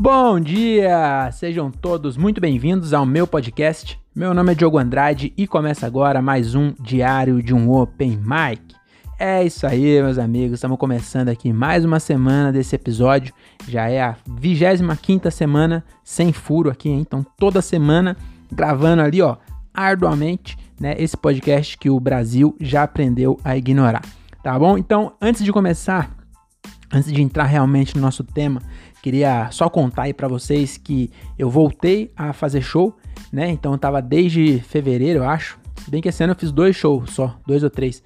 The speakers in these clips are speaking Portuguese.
Bom dia! Sejam todos muito bem-vindos ao meu podcast. Meu nome é Diogo Andrade e começa agora mais um Diário de um Open Mic. É isso aí, meus amigos. Estamos começando aqui mais uma semana desse episódio. Já é a 25 semana sem furo aqui, hein? Então, toda semana gravando ali, ó, arduamente, né? Esse podcast que o Brasil já aprendeu a ignorar. Tá bom? Então, antes de começar, antes de entrar realmente no nosso tema, Queria só contar aí para vocês que eu voltei a fazer show, né? Então eu tava desde fevereiro, eu acho. Se bem que esse ano eu fiz dois shows só, dois ou três.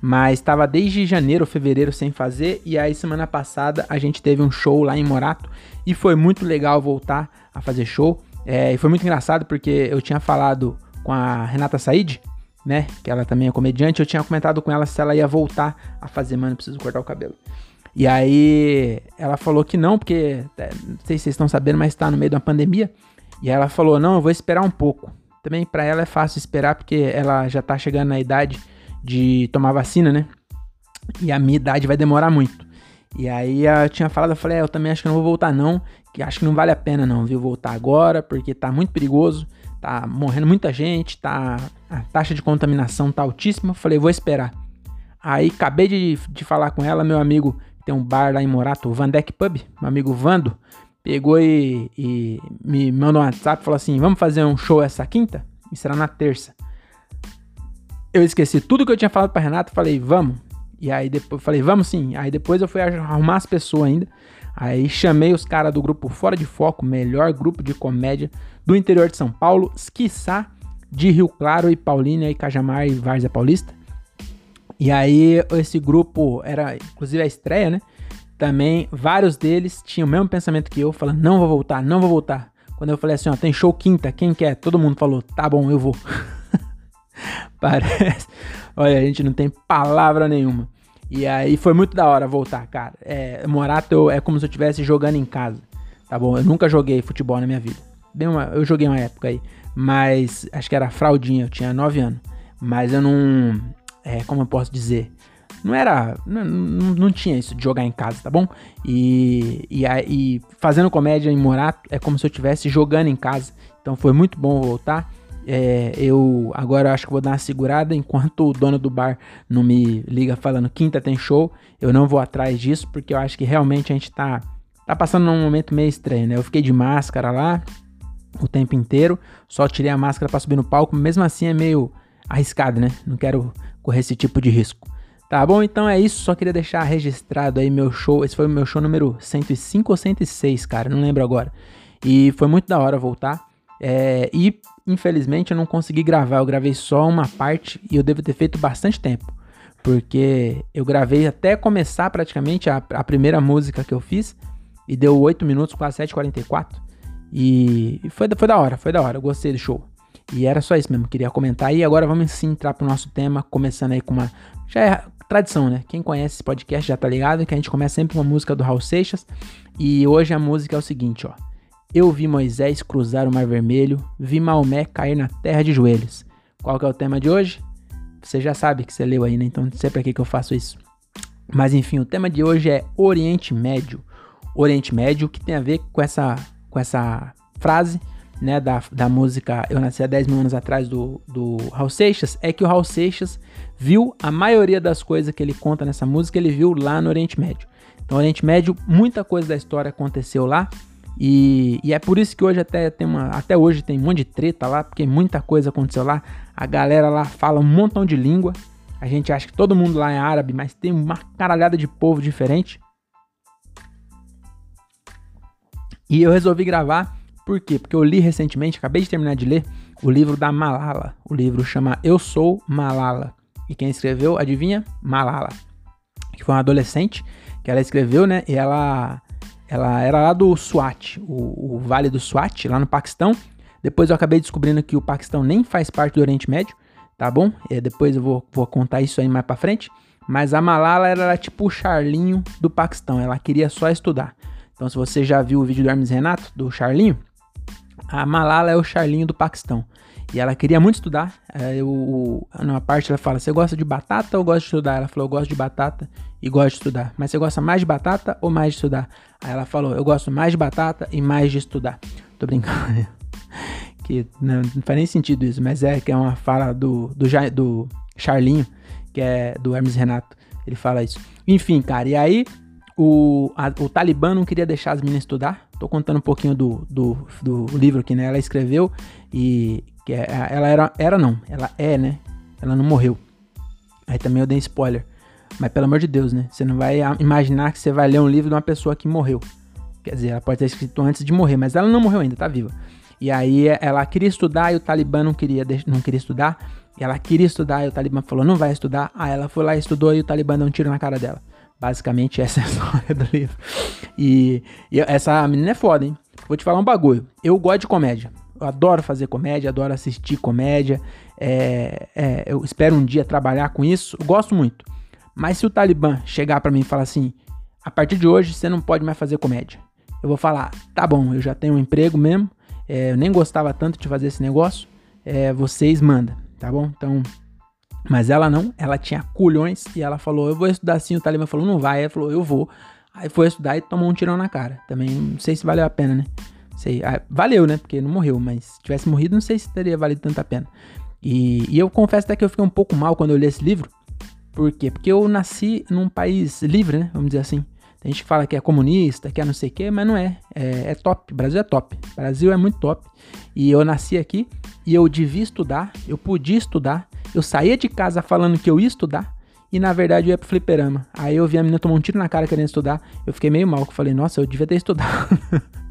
Mas estava desde janeiro fevereiro sem fazer. E aí semana passada a gente teve um show lá em Morato. E foi muito legal voltar a fazer show. É, e foi muito engraçado porque eu tinha falado com a Renata Said, né? Que ela também é comediante. Eu tinha comentado com ela se ela ia voltar a fazer, mano, preciso cortar o cabelo. E aí ela falou que não, porque é, não sei se vocês estão sabendo, mas está no meio de uma pandemia. E ela falou: "Não, eu vou esperar um pouco". Também para ela é fácil esperar porque ela já tá chegando na idade de tomar vacina, né? E a minha idade vai demorar muito. E aí eu tinha falado, eu falei, é, eu também acho que não vou voltar não, que acho que não vale a pena não, viu, voltar agora, porque tá muito perigoso, tá morrendo muita gente, tá a taxa de contaminação tá altíssima. Eu falei, vou esperar. Aí acabei de, de falar com ela, meu amigo tem um bar lá em Morato, o Vandeck Pub, meu amigo Vando, pegou e, e me mandou um WhatsApp e falou assim: vamos fazer um show essa quinta? E será na terça. Eu esqueci tudo que eu tinha falado pra Renata, falei, vamos. E aí depois falei, vamos sim. Aí depois eu fui arrumar as pessoas ainda. Aí chamei os caras do grupo Fora de Foco, melhor grupo de comédia do interior de São Paulo, esquiçá de Rio Claro e Paulínia e Cajamar e Várzea Paulista. E aí, esse grupo era, inclusive, a estreia, né? Também, vários deles tinham o mesmo pensamento que eu, falando, não vou voltar, não vou voltar. Quando eu falei assim, ó, tem show quinta, quem quer? Todo mundo falou, tá bom, eu vou. Parece. Olha, a gente não tem palavra nenhuma. E aí foi muito da hora voltar, cara. É, Morato é como se eu estivesse jogando em casa. Tá bom? Eu nunca joguei futebol na minha vida. Uma, eu joguei uma época aí. Mas acho que era fraldinha, eu tinha 9 anos. Mas eu não é, como eu posso dizer, não era, não, não, tinha isso de jogar em casa, tá bom? E, e, e fazendo comédia em Morato é como se eu estivesse jogando em casa, então foi muito bom voltar. É, eu agora acho que vou dar uma segurada enquanto o dono do bar não me liga falando quinta tem show. Eu não vou atrás disso porque eu acho que realmente a gente tá, tá passando num momento meio estranho, né? Eu fiquei de máscara lá o tempo inteiro, só tirei a máscara para subir no palco, mesmo assim é meio arriscado, né? Não quero correr esse tipo de risco. Tá bom? Então é isso. Só queria deixar registrado aí meu show. Esse foi o meu show número 105 ou 106, cara. Não lembro agora. E foi muito da hora voltar. É, e infelizmente eu não consegui gravar. Eu gravei só uma parte e eu devo ter feito bastante tempo. Porque eu gravei até começar praticamente a, a primeira música que eu fiz. E deu 8 minutos, quase 7h44. E, foi, foi da hora, foi da hora. Eu gostei do show. E era só isso mesmo, queria comentar. E agora vamos sim entrar pro nosso tema, começando aí com uma. Já é tradição, né? Quem conhece esse podcast já tá ligado que a gente começa sempre com uma música do Raul Seixas. E hoje a música é o seguinte, ó. Eu vi Moisés cruzar o Mar Vermelho, vi Maomé cair na terra de joelhos. Qual que é o tema de hoje? Você já sabe que você leu aí, né? Então não sei pra que, que eu faço isso. Mas enfim, o tema de hoje é Oriente Médio. Oriente Médio, que tem a ver com essa, com essa frase né, da, da música Eu Nasci há 10 mil anos atrás do, do Raul Seixas, é que o Raul Seixas viu a maioria das coisas que ele conta nessa música, ele viu lá no Oriente Médio. Então, Oriente Médio, muita coisa da história aconteceu lá. E, e, é por isso que hoje até tem uma. Até hoje tem um monte de treta lá, porque muita coisa aconteceu lá. A galera lá fala um montão de língua. A gente acha que todo mundo lá é árabe, mas tem uma caralhada de povo diferente. E eu resolvi gravar por quê? Porque eu li recentemente, acabei de terminar de ler, o livro da Malala. O livro chama Eu Sou Malala. E quem escreveu, adivinha? Malala. Que foi uma adolescente que ela escreveu, né? E ela, ela era lá do Swat, o, o Vale do Swat, lá no Paquistão. Depois eu acabei descobrindo que o Paquistão nem faz parte do Oriente Médio, tá bom? E depois eu vou, vou contar isso aí mais pra frente. Mas a Malala era tipo o Charlinho do Paquistão, ela queria só estudar. Então, se você já viu o vídeo do Hermes Renato, do Charlinho, a Malala é o Charlinho do Paquistão. E ela queria muito estudar. É, eu, numa parte ela fala: Você gosta de batata ou gosta de estudar? Ela falou: Eu gosto de batata e gosto de estudar. Mas você gosta mais de batata ou mais de estudar? Aí ela falou: Eu gosto mais de batata e mais de estudar. Tô brincando. que não, não, faz nem sentido isso, mas é que é uma fala do, do, do Charlinho, que é do Hermes Renato. Ele fala isso. Enfim, cara, e aí o, a, o Talibã não queria deixar as meninas estudar. Tô contando um pouquinho do, do, do livro que né, ela escreveu e que é, ela era, era não, ela é, né? Ela não morreu. Aí também eu dei spoiler. Mas pelo amor de Deus, né? Você não vai imaginar que você vai ler um livro de uma pessoa que morreu. Quer dizer, ela pode ter escrito antes de morrer, mas ela não morreu ainda, tá viva. E aí ela queria estudar e o Talibã não queria, não queria estudar. E ela queria estudar e o Talibã falou, não vai estudar. Aí ela foi lá e estudou e o Talibã deu um tiro na cara dela. Basicamente essa é a história do livro. E, e essa menina é foda, hein? Vou te falar um bagulho. Eu gosto de comédia. Eu adoro fazer comédia, adoro assistir comédia. É, é, eu espero um dia trabalhar com isso. Eu gosto muito. Mas se o Talibã chegar para mim e falar assim: a partir de hoje você não pode mais fazer comédia. Eu vou falar: tá bom, eu já tenho um emprego mesmo. É, eu nem gostava tanto de fazer esse negócio. É, vocês mandam, tá bom? Então. Mas ela não, ela tinha culhões e ela falou: eu vou estudar assim. O Talibã falou: não vai. Ela falou: eu vou. Aí foi estudar e tomou um tirão na cara. Também não sei se valeu a pena, né? Sei, ah, valeu, né? Porque não morreu, mas se tivesse morrido, não sei se teria valido tanta pena. E, e, eu confesso até que eu fiquei um pouco mal quando eu li esse livro. Por quê? Porque eu nasci num país livre, né? Vamos dizer assim. Tem gente que fala que é comunista, que é não sei o quê, mas não é. é. É top. Brasil é top. Brasil é muito top. E eu nasci aqui e eu devia estudar, eu podia estudar. Eu saía de casa falando que eu ia estudar e na verdade eu ia pro fliperama. Aí eu vi a menina tomar um tiro na cara querendo estudar. Eu fiquei meio mal, que falei, nossa, eu devia ter estudado.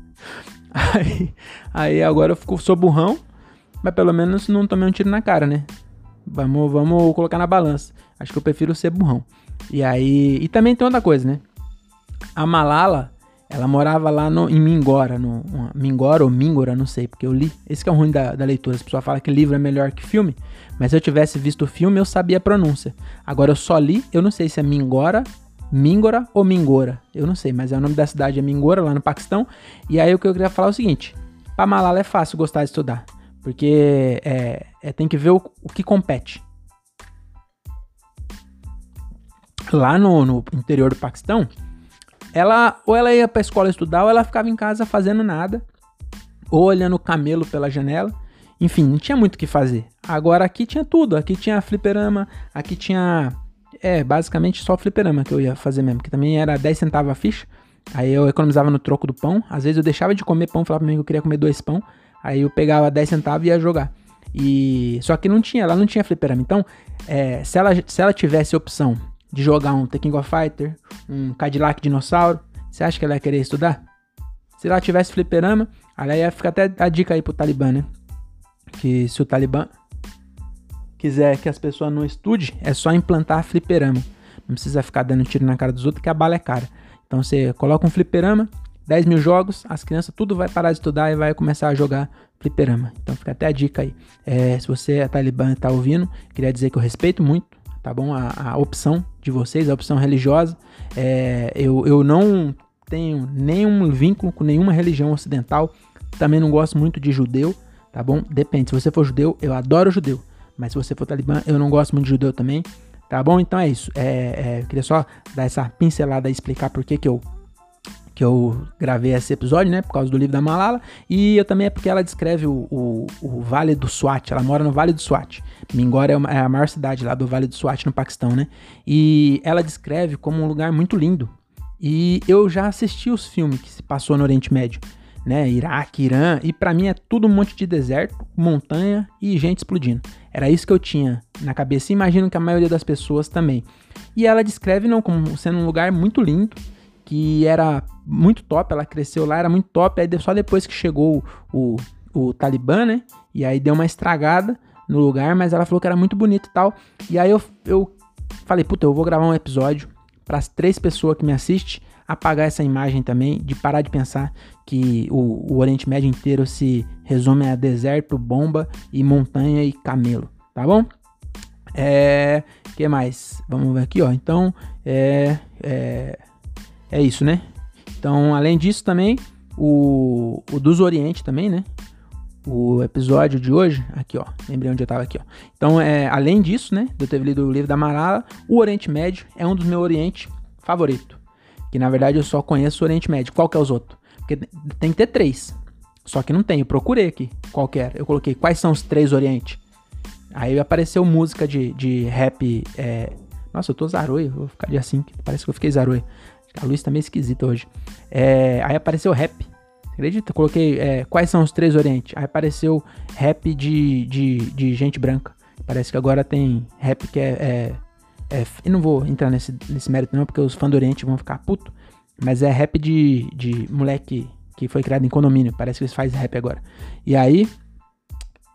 Aí, aí agora eu fico, sou burrão, mas pelo menos não tomei um tiro na cara, né? Vamos, vamos colocar na balança. Acho que eu prefiro ser burrão. E aí. E também tem outra coisa, né? A Malala, ela morava lá no, em Mingora, no, Mingora ou Mingora, não sei, porque eu li. Esse é o ruim da, da leitura. As pessoas falam que livro é melhor que filme, mas se eu tivesse visto o filme, eu sabia a pronúncia. Agora eu só li, eu não sei se é Mingora Mingora ou Mingora, eu não sei, mas é o nome da cidade é Mingora, lá no Paquistão. E aí o que eu queria falar é o seguinte: para Malala é fácil gostar de estudar, porque é, é tem que ver o, o, que compete. Lá no, no interior do Paquistão, ela ou ela ia para escola estudar ou ela ficava em casa fazendo nada, ou olhando o camelo pela janela. Enfim, não tinha muito o que fazer. Agora aqui tinha tudo. Aqui tinha fliperama, aqui tinha é, basicamente só fliperama que eu ia fazer mesmo, que também era 10 centavos a ficha. Aí eu economizava no troco do pão. Às vezes eu deixava de comer pão, falava pra mim que eu queria comer dois pão. Aí eu pegava 10 centavos e ia jogar. E só que não tinha, ela não tinha fliperama. Então, é, se, ela, se ela tivesse opção de jogar um The King of Fighter, um Cadillac Dinossauro, você acha que ela ia querer estudar? Se ela tivesse fliperama, aí ia ficar até a dica aí pro Talibã, né? Que se o Talibã quiser que as pessoas não estudem, é só implantar fliperama. Não precisa ficar dando tiro na cara dos outros, que a bala é cara. Então você coloca um fliperama, 10 mil jogos, as crianças tudo vai parar de estudar e vai começar a jogar fliperama. Então fica até a dica aí. É, se você é talibã e tá ouvindo, queria dizer que eu respeito muito, tá bom? A, a opção de vocês, a opção religiosa. É, eu, eu não tenho nenhum vínculo com nenhuma religião ocidental. Também não gosto muito de judeu, tá bom? Depende. Se você for judeu, eu adoro judeu. Mas se você for talibã, eu não gosto muito de judeu também. Tá bom? Então é isso. É, é, eu queria só dar essa pincelada e explicar por que, que eu que eu gravei esse episódio, né? Por causa do livro da Malala. E eu também é porque ela descreve o, o, o Vale do Swat. Ela mora no Vale do Swat. Mingora é, uma, é, a maior cidade lá do Vale do Swat, no Paquistão, né? E ela descreve como um lugar muito lindo. E eu já assisti os filmes que se passou no Oriente Médio né? Iraque, Irã, e para mim é tudo um monte de deserto, montanha e gente explodindo. Era isso que eu tinha na cabeça e imagino que a maioria das pessoas também. E ela descreve não como sendo um lugar muito lindo, que era muito top, ela cresceu lá, era muito top, aí só depois que chegou o, o, Talibã, né? E aí deu uma estragada no lugar, mas ela falou que era muito bonito e tal. E aí eu, eu falei, puta, eu vou gravar um episódio para as três pessoas que me assistem apagar essa imagem também, de parar de pensar que o, o Oriente Médio inteiro se resume a deserto, bomba e montanha e camelo, tá bom? É. que mais? Vamos ver aqui, ó. Então, é. É, é isso, né? Então, além disso, também, o, o dos Oriente também, né? o episódio de hoje, aqui ó, lembrei onde eu tava aqui ó. Então, é, além disso, né, de eu ter lido o livro da Malala, o Oriente Médio é um dos meus Oriente favorito. Que na verdade eu só conheço o Oriente Médio. Qual que é os outros? Porque tem que ter três. Só que não tem, eu procurei aqui qual que era. Eu coloquei quais são os três Oriente. Aí apareceu música de, de rap. É... Nossa, eu tô zaroio, vou ficar de assim, parece que eu fiquei zaroio. A luz tá meio esquisita hoje. É... Aí apareceu rap. Acredita? Eu coloquei é, quais são os três Oriente. Aí apareceu rap de, de, de gente branca. Parece que agora tem rap que é. é, é eu não vou entrar nesse, nesse mérito, não, porque os fãs do Oriente vão ficar puto. Mas é rap de, de moleque que foi criado em condomínio. Parece que eles fazem rap agora. E aí.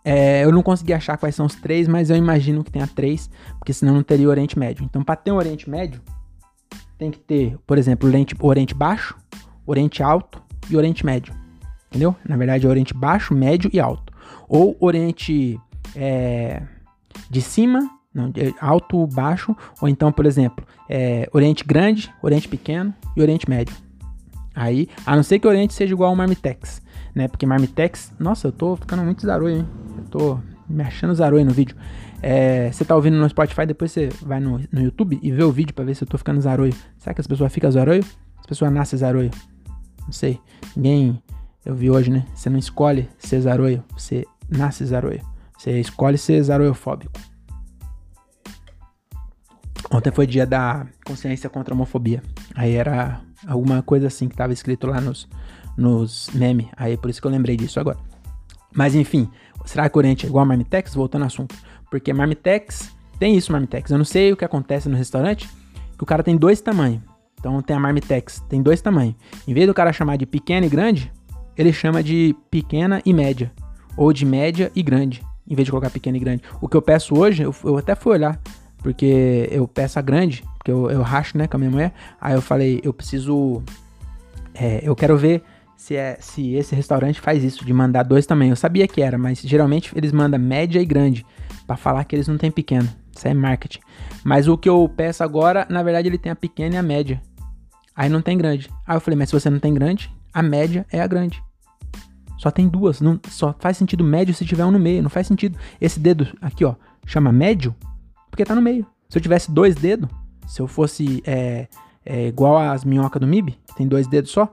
É, eu não consegui achar quais são os três, mas eu imagino que tenha três, porque senão não teria Oriente Médio. Então, para ter um Oriente Médio, tem que ter, por exemplo, Oriente, Baixo, Oriente Alto e Oriente Médio. Entendeu? Na verdade, é Oriente Baixo, Médio e Alto. Ou Oriente é, de cima, não, alto, baixo, ou então, por exemplo, é, Oriente Grande, Oriente Pequeno e Oriente Médio. Aí, a não ser que o Oriente seja igual ao Marmitex, né? Porque Marmitex, nossa, eu tô ficando muito zaroio, hein? Eu tô me achando zaroio no vídeo. É, você tá ouvindo no Spotify, depois você vai no, no YouTube e vê o vídeo para ver se eu tô ficando zaroio. Será que as pessoas ficam zaroio? As pessoas nascem zaroio. Não sei. Ninguém. Eu vi hoje, né? Você não escolhe ser zaroio, você nasce zaroio. Você escolhe ser zaroiofóbico. Ontem foi dia da consciência contra a homofobia. Aí era alguma coisa assim que tava escrito lá nos, nos memes. Aí por isso que eu lembrei disso agora. Mas enfim, será que o Oriente é igual a Marmitex? Voltando ao assunto. Porque Marmitex, tem isso Marmitex. Eu não sei o que acontece no restaurante, que o cara tem dois tamanhos. Então tem a Marmitex, tem dois tamanhos. Em vez do cara chamar de pequena e grande, ele chama de pequena e média. Ou de média e grande, em vez de colocar pequena e grande. O que eu peço hoje, eu, eu até fui olhar, porque eu peço a grande, porque eu, eu racho, né, com a minha mulher. Aí eu falei, eu preciso. É, eu quero ver se, é, se esse restaurante faz isso, de mandar dois tamanhos. Eu sabia que era, mas geralmente eles mandam média e grande, para falar que eles não têm pequeno. Isso é marketing. Mas o que eu peço agora, na verdade, ele tem a pequena e a média. Aí não tem grande. Aí eu falei, mas se você não tem grande, a média é a grande. Só tem duas. Não, só faz sentido médio se tiver um no meio. Não faz sentido. Esse dedo aqui, ó, chama médio porque tá no meio. Se eu tivesse dois dedos, se eu fosse é, é, igual às minhocas do MIB, que tem dois dedos só,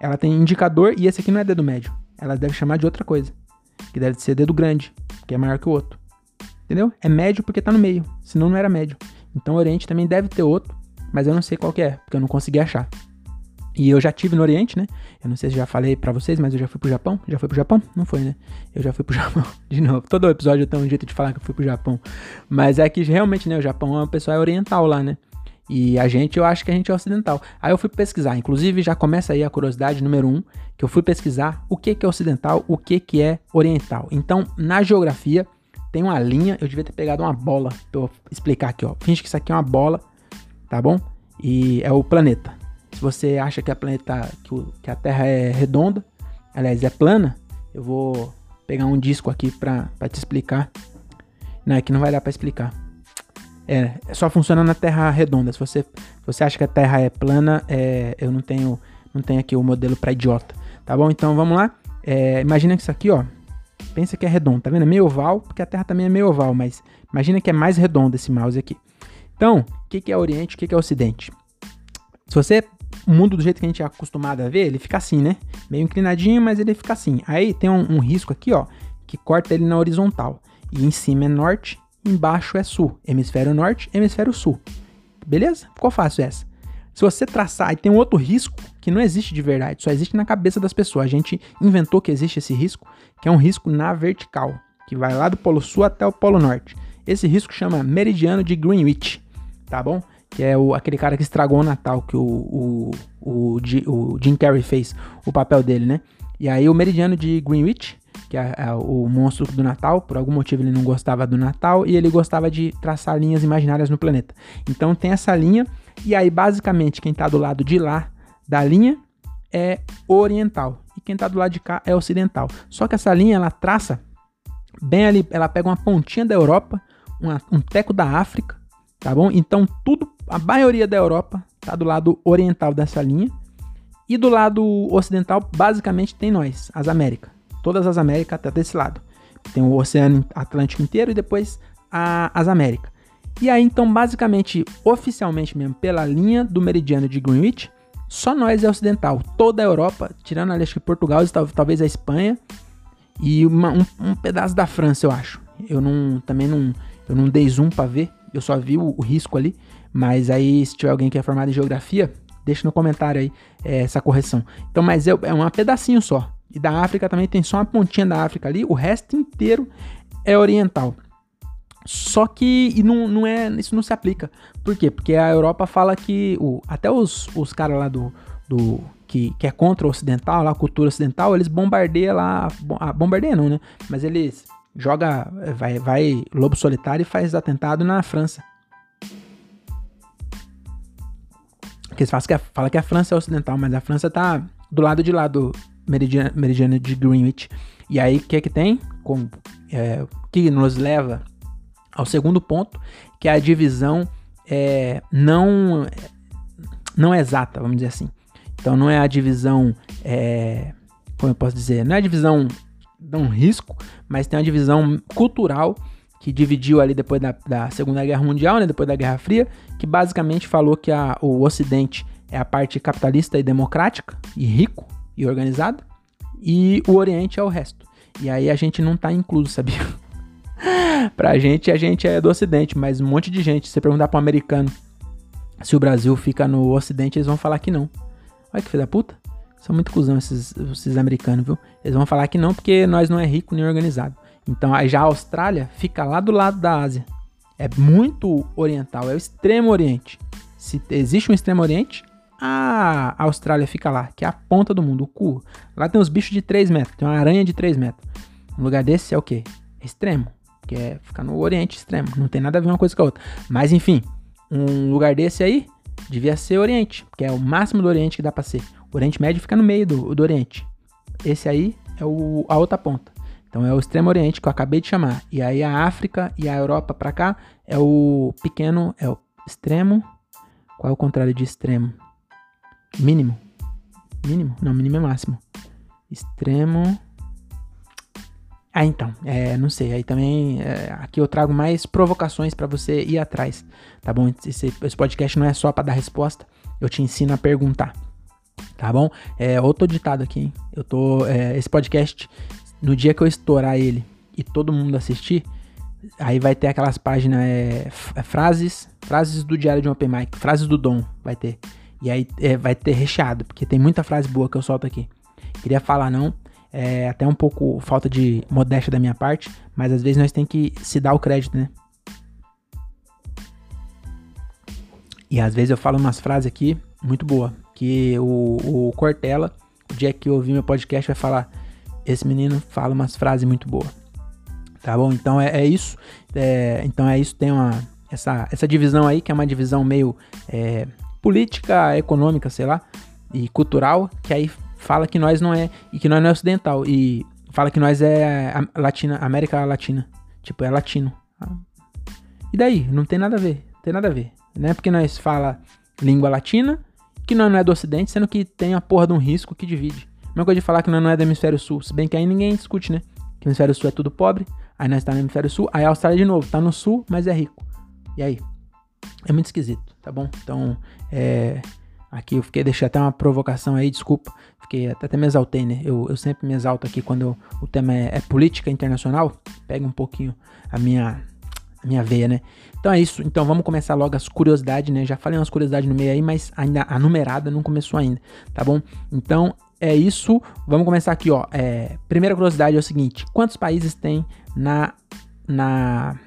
ela tem indicador e esse aqui não é dedo médio. Ela deve chamar de outra coisa. Que deve ser dedo grande, que é maior que o outro. Entendeu? É médio porque tá no meio. Senão não era médio. Então o Oriente também deve ter outro mas eu não sei qual que é, porque eu não consegui achar. E eu já tive no Oriente, né? Eu não sei se já falei para vocês, mas eu já fui pro Japão. Já fui pro Japão? Não foi, né? Eu já fui pro Japão de novo. Todo episódio tem um jeito de falar que eu fui pro Japão. Mas é que realmente, né? O Japão, o pessoal é oriental lá, né? E a gente, eu acho que a gente é ocidental. Aí eu fui pesquisar. Inclusive, já começa aí a curiosidade número um, que eu fui pesquisar o que, que é ocidental, o que, que é oriental. Então, na geografia, tem uma linha. Eu devia ter pegado uma bola pra eu explicar aqui, ó. Finge que isso aqui é uma bola tá bom? E é o planeta. Se você acha que a planeta, que, a Terra é redonda, aliás, é plana, eu vou pegar um disco aqui pra, pra te explicar. Não, é que não vai dar pra explicar. É, só funciona na Terra redonda. Se você, se você acha que a Terra é plana, é, eu não tenho, não tenho aqui o modelo para idiota, tá bom? Então vamos lá. É, imagina que isso aqui, ó, pensa que é redondo, tá vendo? É meio oval, porque a Terra também é meio oval, mas imagina que é mais redondo esse mouse aqui. Então, o que, que é Oriente, o que, que é Ocidente? Se você o mundo do jeito que a gente é acostumado a ver, ele fica assim, né? Meio inclinadinho, mas ele fica assim. Aí tem um, um, risco aqui, ó, que corta ele na horizontal. E em cima é norte, embaixo é sul. Hemisfério norte, hemisfério sul. Beleza? Ficou fácil essa. Se você traçar, aí tem um outro risco que não existe de verdade, só existe na cabeça das pessoas. A gente inventou que existe esse risco, que é um risco na vertical, que vai lá do polo sul até o polo norte. Esse risco chama meridiano de Greenwich tá bom? Que é o, aquele cara que estragou o Natal, que o, o, o, o Jim Carrey fez o papel dele, né? E aí o Meridiano de Greenwich, que é, é, o monstro do Natal, por algum motivo ele não gostava do Natal e ele gostava de traçar linhas imaginárias no planeta. Então tem essa linha, e aí basicamente quem tá do lado de lá da linha é oriental, e quem tá do lado de cá é ocidental. Só que essa linha ela traça bem ali, ela pega uma pontinha da Europa, uma, um teco da África, tá bom? Então tudo, a maioria da Europa tá do lado oriental dessa linha e do lado ocidental basicamente tem nós, as Américas. todas as Américas até desse lado. Tem o Oceano Atlântico inteiro e depois a, as Américas. E aí, então, basicamente, oficialmente mesmo, pela linha do meridiano de Greenwich, só nós é ocidental. Toda a Europa, tirando acho que Portugal, talvez a Espanha e uma, um, um, pedaço da França, eu acho. Eu não também não, eu não dei zoom para ver, eu só vi o, o, risco ali. Mas aí, se tiver alguém que é formado em geografia, deixa no comentário aí é, essa correção. Então, mas é, é um pedacinho só. E da África também tem só uma pontinha da África ali, o resto inteiro é oriental. Só que e não, não é, isso não se aplica. Por quê? Porque a Europa fala que o, até os, os caras lá do, do que, que é contra o ocidental, lá, a cultura ocidental, eles bombardeiam lá, ah, bombardeia não, né? Mas eles joga, vai, vai lobo solitário e faz atentado na França. Porque eles que, a, que a França é ocidental, mas a França tá do lado de lá do meridiano, meridiano de Greenwich. E aí, o que é que tem? Com, é, que nos leva ao segundo ponto, que é a divisão é, não, não exata, vamos dizer assim. Então não é a divisão, é, como eu posso dizer, não é a divisão de um risco, mas tem uma divisão cultural que dividiu ali depois da, da Segunda Guerra Mundial, né, depois da Guerra Fria, que basicamente falou que a, o Ocidente é a parte capitalista e democrática, e rico e organizado, e o Oriente é o resto. E aí a gente não tá incluso, sabia? pra gente, a gente é do Ocidente, mas um monte de gente, se você perguntar pro um americano se o Brasil fica no Ocidente, eles vão falar que não. Olha que filho da puta. São muito cuzão esses, esses americanos, viu? Eles vão falar que não, porque nós não é rico nem organizado. Então, aí já a Austrália fica lá do lado da Ásia. É muito oriental, é o extremo oriente. Se existe um extremo oriente, a Austrália fica lá, que é a ponta do mundo, o cu. Lá tem uns bichos de 3 metros, tem uma aranha de 3 metros. Um lugar desse é o quê? Extremo que é ficar no Oriente Extremo. Não tem nada a ver uma coisa com a outra. Mas enfim, um lugar desse aí devia ser Oriente, que é o máximo do Oriente que dá pra ser. O Oriente Médio fica no meio do, do Oriente. Esse aí é o, a outra ponta. Então é o Extremo Oriente que eu acabei de chamar. E aí a África e a Europa pra cá é o pequeno, é o extremo. Qual é o contrário de extremo? Mínimo. Mínimo? Não, mínimo é máximo. Extremo ah, então, é, não sei. Aí também, é, aqui eu trago mais provocações para você ir atrás, tá bom? Esse, esse podcast não é só para dar resposta, eu te ensino a perguntar, tá bom? É outro ditado aqui, hein? Eu tô, é, esse podcast, no dia que eu estourar ele e todo mundo assistir, aí vai ter aquelas páginas, é, é frases, frases do Diário de um Open Mic, frases do Dom, vai ter. E aí é, vai ter recheado, porque tem muita frase boa que eu solto aqui. Queria falar não, é até um pouco falta de modéstia da minha parte, mas às vezes nós tem que se dar o crédito, né? E às vezes eu falo umas frases aqui muito boa, que o, o Cortella, o dia que ouvir meu podcast, vai falar: esse menino fala umas frases muito boas. Tá bom? Então é, é isso. É, então é isso. Tem uma essa, essa divisão aí que é uma divisão meio é, política, econômica, sei lá, e cultural, que aí fala que nós não é e que nós não é ocidental e fala que nós é Latina, América Latina, tipo é latino. E daí? Não tem nada a ver, não tem nada a ver. Não é porque nós fala língua latina que nós não é do ocidente, sendo que tem a porra de um risco que divide. Mesma coisa de falar que nós não é do hemisfério sul, se bem que aí ninguém discute, né? Que o hemisfério sul é tudo pobre, aí nós tá no hemisfério sul, aí a Austrália de novo, tá no sul, mas é rico. E aí? É muito esquisito, tá bom? Então, é, Aqui eu fiquei, deixei até uma provocação aí, desculpa. Fiquei até, até me exaltei, né? Eu, eu sempre me exalto aqui quando eu, o tema é, é, política internacional. Pega um pouquinho a minha, a minha veia, né? Então é isso. Então vamos começar logo as curiosidades, né? Já falei umas curiosidades no meio aí, mas ainda a numerada não começou ainda, tá bom? Então é isso. Vamos começar aqui, ó. É, primeira curiosidade é o seguinte: quantos países tem na. na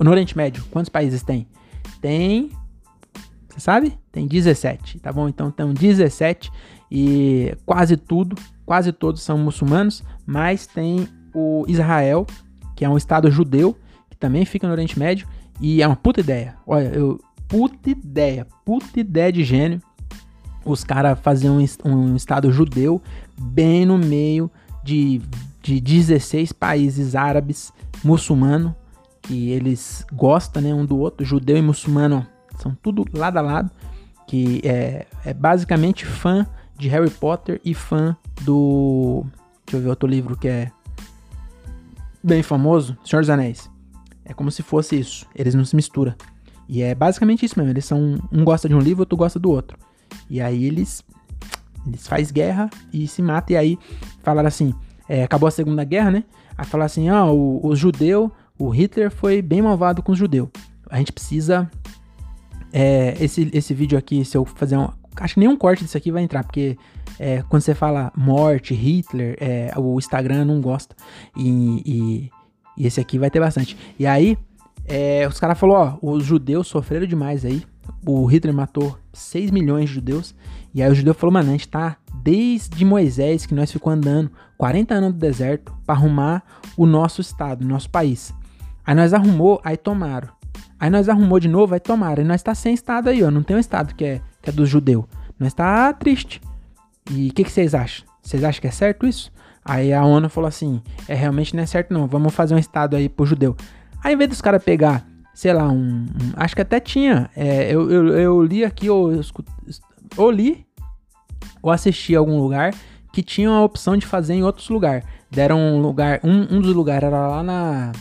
no Oriente Médio? Quantos países tem? Tem sabe? Tem 17, tá bom? Então tem 17 e quase tudo, quase todos são muçulmanos, mas tem o Israel, que é um estado judeu, que também fica no Oriente Médio, e é uma puta ideia. Olha, eu puta ideia, puta ideia de gênio. Os caras faziam um, um estado judeu bem no meio de, de 16 países árabes muçulmanos que eles gostam, né, um do outro, judeu e muçulmano, são tudo lado a lado, que é, é basicamente fã de Harry Potter e fã do Deixa eu ver outro livro que é bem famoso, Senhor dos Anéis. É como se fosse isso. Eles não se misturam. E é basicamente isso mesmo. Eles são. Um gosta de um livro, outro gosta do outro. E aí eles. Eles fazem guerra e se matam. E aí falaram assim. É, acabou a Segunda Guerra, né? Aí falaram assim: ah, o, o judeu, o Hitler foi bem malvado com os judeus. A gente precisa. É, esse, esse vídeo aqui, se eu fazer um. Acho que nenhum corte disso aqui vai entrar, porque é, quando você fala morte, Hitler, é, o Instagram não gosta. E, e, e, esse aqui vai ter bastante. E aí, é, os caras falaram: ó, os judeus sofreram demais aí. O Hitler matou 6 milhões de judeus. E aí o judeu falou: mano, a gente tá desde Moisés que nós ficamos andando 40 anos no deserto para arrumar o nosso estado, o nosso país. Aí nós arrumou, aí tomaram. Aí nós arrumou de novo, aí tomaram. E nós tá sem estado aí, ó. Não tem um estado que é, que é do judeu. Nós tá triste. E o que, vocês acham? Vocês acham que é certo isso? Aí a ONU falou assim: é realmente não é certo não, vamos fazer um estado aí pro judeu. Aí, ao invés dos caras pegar, sei lá, um, um, Acho que até tinha. É, eu, eu, eu, li aqui, ou, eu, ou li, ou assisti algum lugar que tinha a opção de fazer em outros lugares. Deram um lugar. Um, um dos lugares era lá na.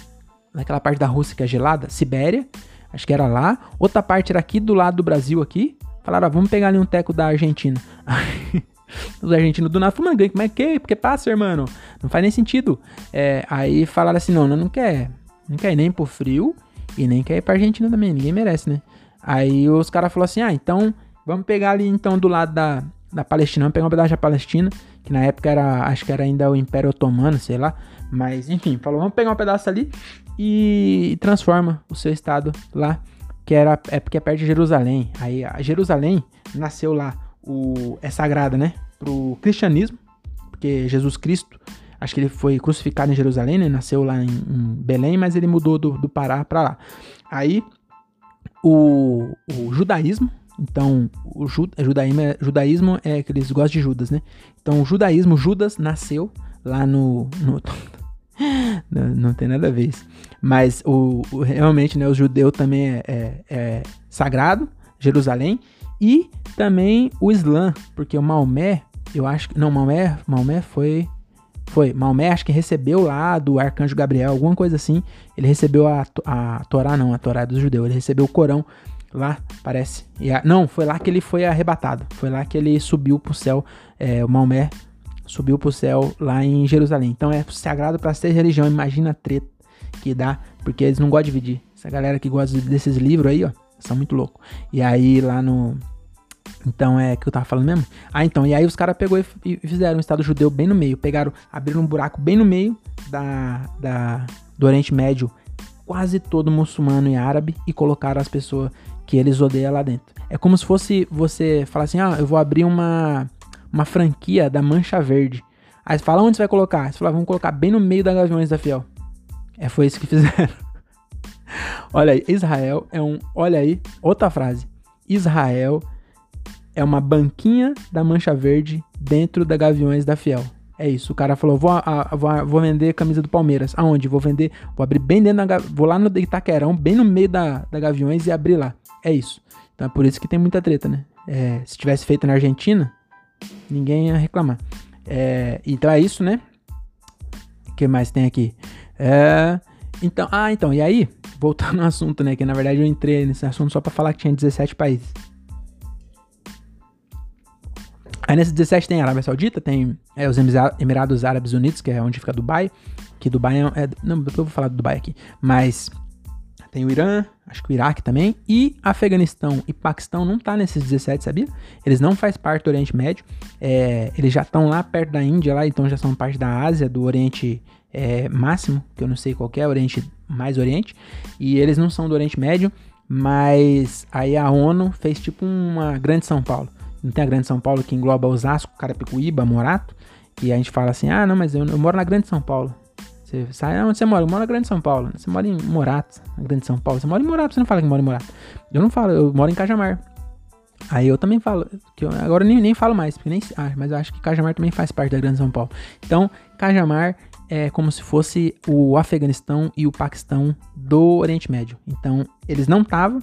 Naquela parte da Rússia que é gelada, Sibéria. Acho que era lá. Outra parte era aqui do lado do Brasil aqui. Falaram, ah, vamos pegar ali um teco da Argentina. Os argentinos do nada falaram, como é que? Porque passa, irmão. Não faz nem sentido. É, aí falaram assim, não, não, não quer. Não quer ir nem pro frio e nem quer ir pra Argentina também. Ninguém merece, né? Aí os caras falaram assim, ah, então vamos pegar ali então do lado da, da Palestina. Vamos pegar um pedaço da Palestina, que na época era, acho que era ainda o Império Otomano, sei lá. Mas enfim, falou, vamos pegar um pedaço ali e transforma o seu estado lá, que era é porque é perto de Jerusalém. Aí a Jerusalém nasceu lá o, é sagrada, né? Pro cristianismo, porque Jesus Cristo, acho que ele foi crucificado em Jerusalém, né? Nasceu lá em, em Belém, mas ele mudou do, do Pará para lá. Aí o, o judaísmo, então o ju, judaísmo, é, judaísmo é que eles gostam de Judas, né? Então o judaísmo, Judas nasceu lá no, no não, não, tem nada a ver isso. Mas o, o realmente, né, o judeu também é, é, é, sagrado, Jerusalém. E também o Islã, porque o Maomé, eu acho que. Não, Maomé, Maomé foi. Foi, Maomé acho que recebeu lá do arcanjo Gabriel, alguma coisa assim. Ele recebeu a, a Torá, não, a Torá é dos judeus. Ele recebeu o Corão lá, parece. A, não, foi lá que ele foi arrebatado. Foi lá que ele subiu pro céu. É, o Maomé subiu pro céu lá em Jerusalém. Então é sagrado para ser religião. Imagina a treta que dá, porque eles não gostam de dividir. Essa galera que gosta desses livros aí, ó, são muito loucos. E aí lá no então é que eu tava falando mesmo? Ah, então, e aí os caras pegou e fizeram um Estado judeu bem no meio. Pegaram, abriram um buraco bem no meio da, da, do Oriente Médio, quase todo muçulmano e árabe, e colocaram as pessoas que eles odeiam lá dentro. É como se fosse você falar assim: ah, eu vou abrir uma, uma franquia da Mancha Verde. Aí você fala, onde você vai colocar? Você fala, vamos colocar bem no meio da Gaviões da Fiel. É, foi isso que fizeram. olha aí, Israel é um. Olha aí, outra frase. Israel é uma banquinha da Mancha Verde dentro da Gaviões da Fiel. É isso. O cara falou: vou, a, vou, vou vender camisa do Palmeiras. Aonde? Vou vender. Vou abrir bem dentro da. Vou lá no Itaquerão, bem no meio da, da Gaviões e abrir lá. É isso. Então é por isso que tem muita treta, né? É, se tivesse feito na Argentina, ninguém ia reclamar. É, então é isso, né? O que mais tem aqui? É, então, ah, então, e aí, voltando ao assunto, né? Que na verdade eu entrei nesse assunto só para falar que tinha 17 países. Aí nesse 17 tem a Arábia Saudita, tem é, os Emirados Árabes Unidos, que é onde fica Dubai. Que Dubai é. é não, depois eu vou falar do Dubai aqui. Mas tem o Irã, acho que o Iraque também. E Afeganistão e Paquistão não tá nesses 17, sabia? Eles não fazem parte do Oriente Médio. É, eles já estão lá perto da Índia, lá, então já são parte da Ásia, do Oriente é, Máximo, que eu não sei qual é, Oriente mais Oriente. E eles não são do Oriente Médio, mas aí a ONU fez tipo uma grande São Paulo. Não tem a Grande São Paulo que engloba Osasco, Carapicuíba, Morato. E a gente fala assim: ah, não, mas eu, eu moro na Grande São Paulo. Você sai, onde você mora? Eu moro na Grande São Paulo. Você mora em Morato, na Grande São Paulo. Você mora em Morato, você não fala que mora em Morato. Eu não falo, eu moro em Cajamar. Aí eu também falo, que eu, agora eu nem, nem falo mais, porque nem, ah, mas eu acho que Cajamar também faz parte da Grande São Paulo. Então, Cajamar é como se fosse o Afeganistão e o Paquistão do Oriente Médio. Então, eles não estavam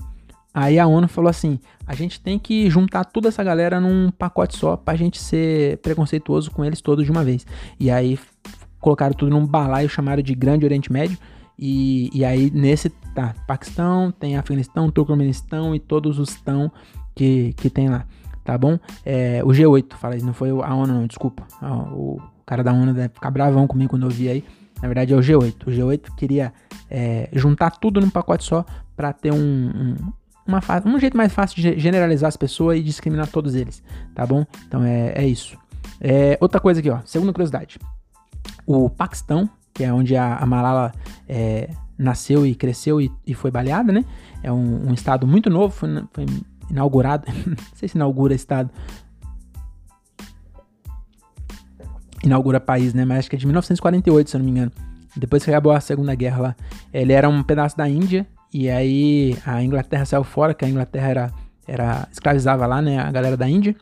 Aí a ONU falou assim: a gente tem que juntar toda essa galera num pacote só pra gente ser preconceituoso com eles todos de uma vez. E aí colocaram tudo num balaio chamado de Grande Oriente Médio. E, e aí nesse tá Paquistão, tem Afeganistão, Turcomenistão e todos os tão que, que tem lá, tá bom? É, o G8, fala isso, não foi a ONU não, desculpa. O cara da ONU deve ficar bravão comigo quando eu vi aí. Na verdade é o G8. O G8 queria é, juntar tudo num pacote só para ter um, um, uma, um jeito mais fácil de generalizar as pessoas e discriminar todos eles, tá bom? Então é, é isso. É, outra coisa aqui, ó, segunda curiosidade. O Paquistão, que é onde a, a Malala é, nasceu e cresceu e, e, foi baleada, né? É um, um estado muito novo, foi, foi inaugurado, não sei se inaugura estado, inaugura país, né? Mas acho que é de 1948, se eu não me engano. Depois que acabou a Segunda Guerra lá. Ele era um pedaço da Índia e aí a Inglaterra saiu fora, que a Inglaterra era, era escravizava lá, né, a galera da Índia.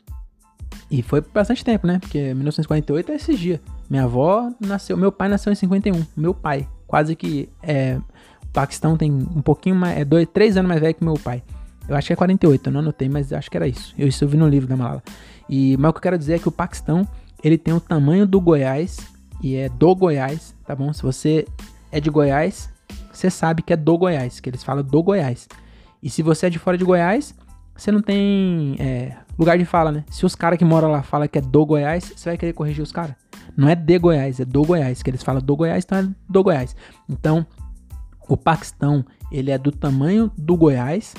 E foi por bastante tempo, né? Porque 1948 é esse dia. Minha avó nasceu, meu pai nasceu em 51. Meu pai, quase que é, o Paquistão tem um pouquinho mais, é dois, três anos mais velho que meu pai. Eu acho que é 48, eu não anotei, mas acho que era isso. Eu isso eu vi no livro da Malala. E mas o que eu quero dizer é que o Paquistão, ele tem o tamanho do Goiás e é do Goiás, tá bom? Se você é de Goiás, você sabe que é do Goiás, que eles falam do Goiás. E se você é de fora de Goiás, você não tem é, lugar de fala, né? Se os caras que moram lá falam que é do Goiás, você vai querer corrigir os caras. Não é de Goiás, é do Goiás, que eles falam do Goiás, então é do Goiás. Então, o Paquistão, ele é do tamanho do Goiás.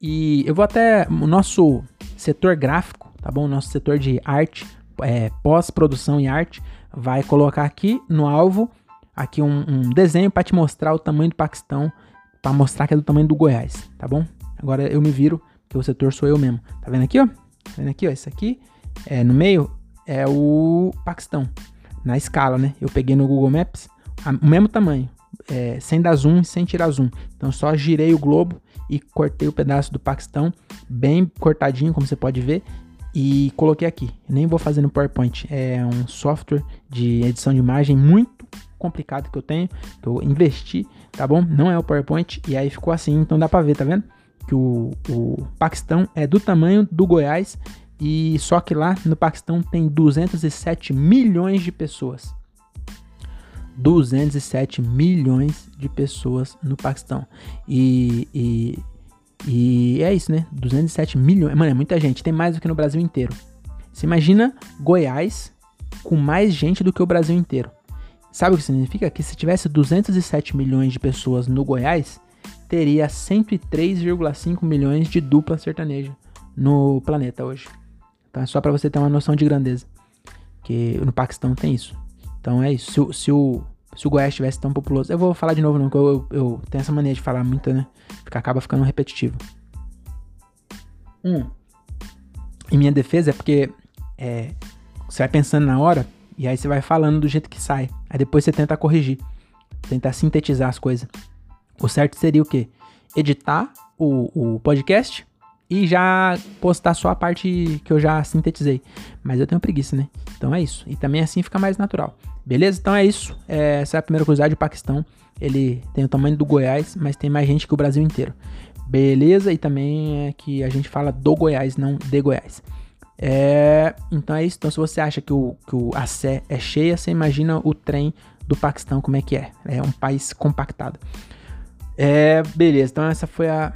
E eu vou até. O nosso setor gráfico, tá bom? O nosso setor de arte, é, pós-produção e arte, vai colocar aqui no alvo aqui um, um desenho para te mostrar o tamanho do Paquistão, para mostrar que é do tamanho do Goiás, tá bom? Agora eu me viro, o setor sou eu mesmo. Tá vendo aqui, ó? Tá vendo aqui, ó? Esse aqui, é, no meio, é o Paquistão. Na escala, né? Eu peguei no Google Maps a, o mesmo tamanho, é, sem dar zoom, sem tirar zoom. Então só girei o globo e cortei o pedaço do Paquistão, bem cortadinho, como você pode ver, e coloquei aqui. Nem vou fazer no PowerPoint. É um software de edição de imagem muito complicado que eu tenho, que eu investi, tá bom? Não é o PowerPoint, e aí ficou assim, então dá pra ver, tá vendo? Que o, o Paquistão é do tamanho do Goiás, e só que lá no Paquistão tem 207 milhões de pessoas. 207 milhões de pessoas no Paquistão. E, e, e é isso, né? 207 milhões. Mano, é muita gente. Tem mais do que no Brasil inteiro. Você imagina Goiás com mais gente do que o Brasil inteiro. Sabe o que significa? Que se tivesse 207 milhões de pessoas no Goiás, teria 103,5 milhões de dupla sertaneja no planeta hoje. Então é só para você ter uma noção de grandeza. Que no Paquistão tem isso. Então é isso. Se, o, se o, se o Goiás tivesse tão populoso. Eu vou falar de novo, não, porque eu, eu, eu tenho essa mania de falar muito, né? Fica, acaba ficando repetitivo. Um. Em minha defesa é porque é, você vai pensando na hora e aí você vai falando do jeito que sai. Aí depois você tenta corrigir, tentar sintetizar as coisas. O certo seria o quê? Editar o, o podcast e já postar só a parte que eu já sintetizei. Mas eu tenho preguiça, né? Então é isso. E também assim fica mais natural. Beleza? Então é isso. É, essa é a primeira curiosidade. O Paquistão, ele tem o tamanho do Goiás, mas tem mais gente que o Brasil inteiro. Beleza? E também é que a gente fala do Goiás, não de Goiás. É, então é isso. Então, se você acha que, o, que o, a Sé é cheia, você imagina o trem do Paquistão como é que é. É um país compactado. É, beleza. Então, essa foi a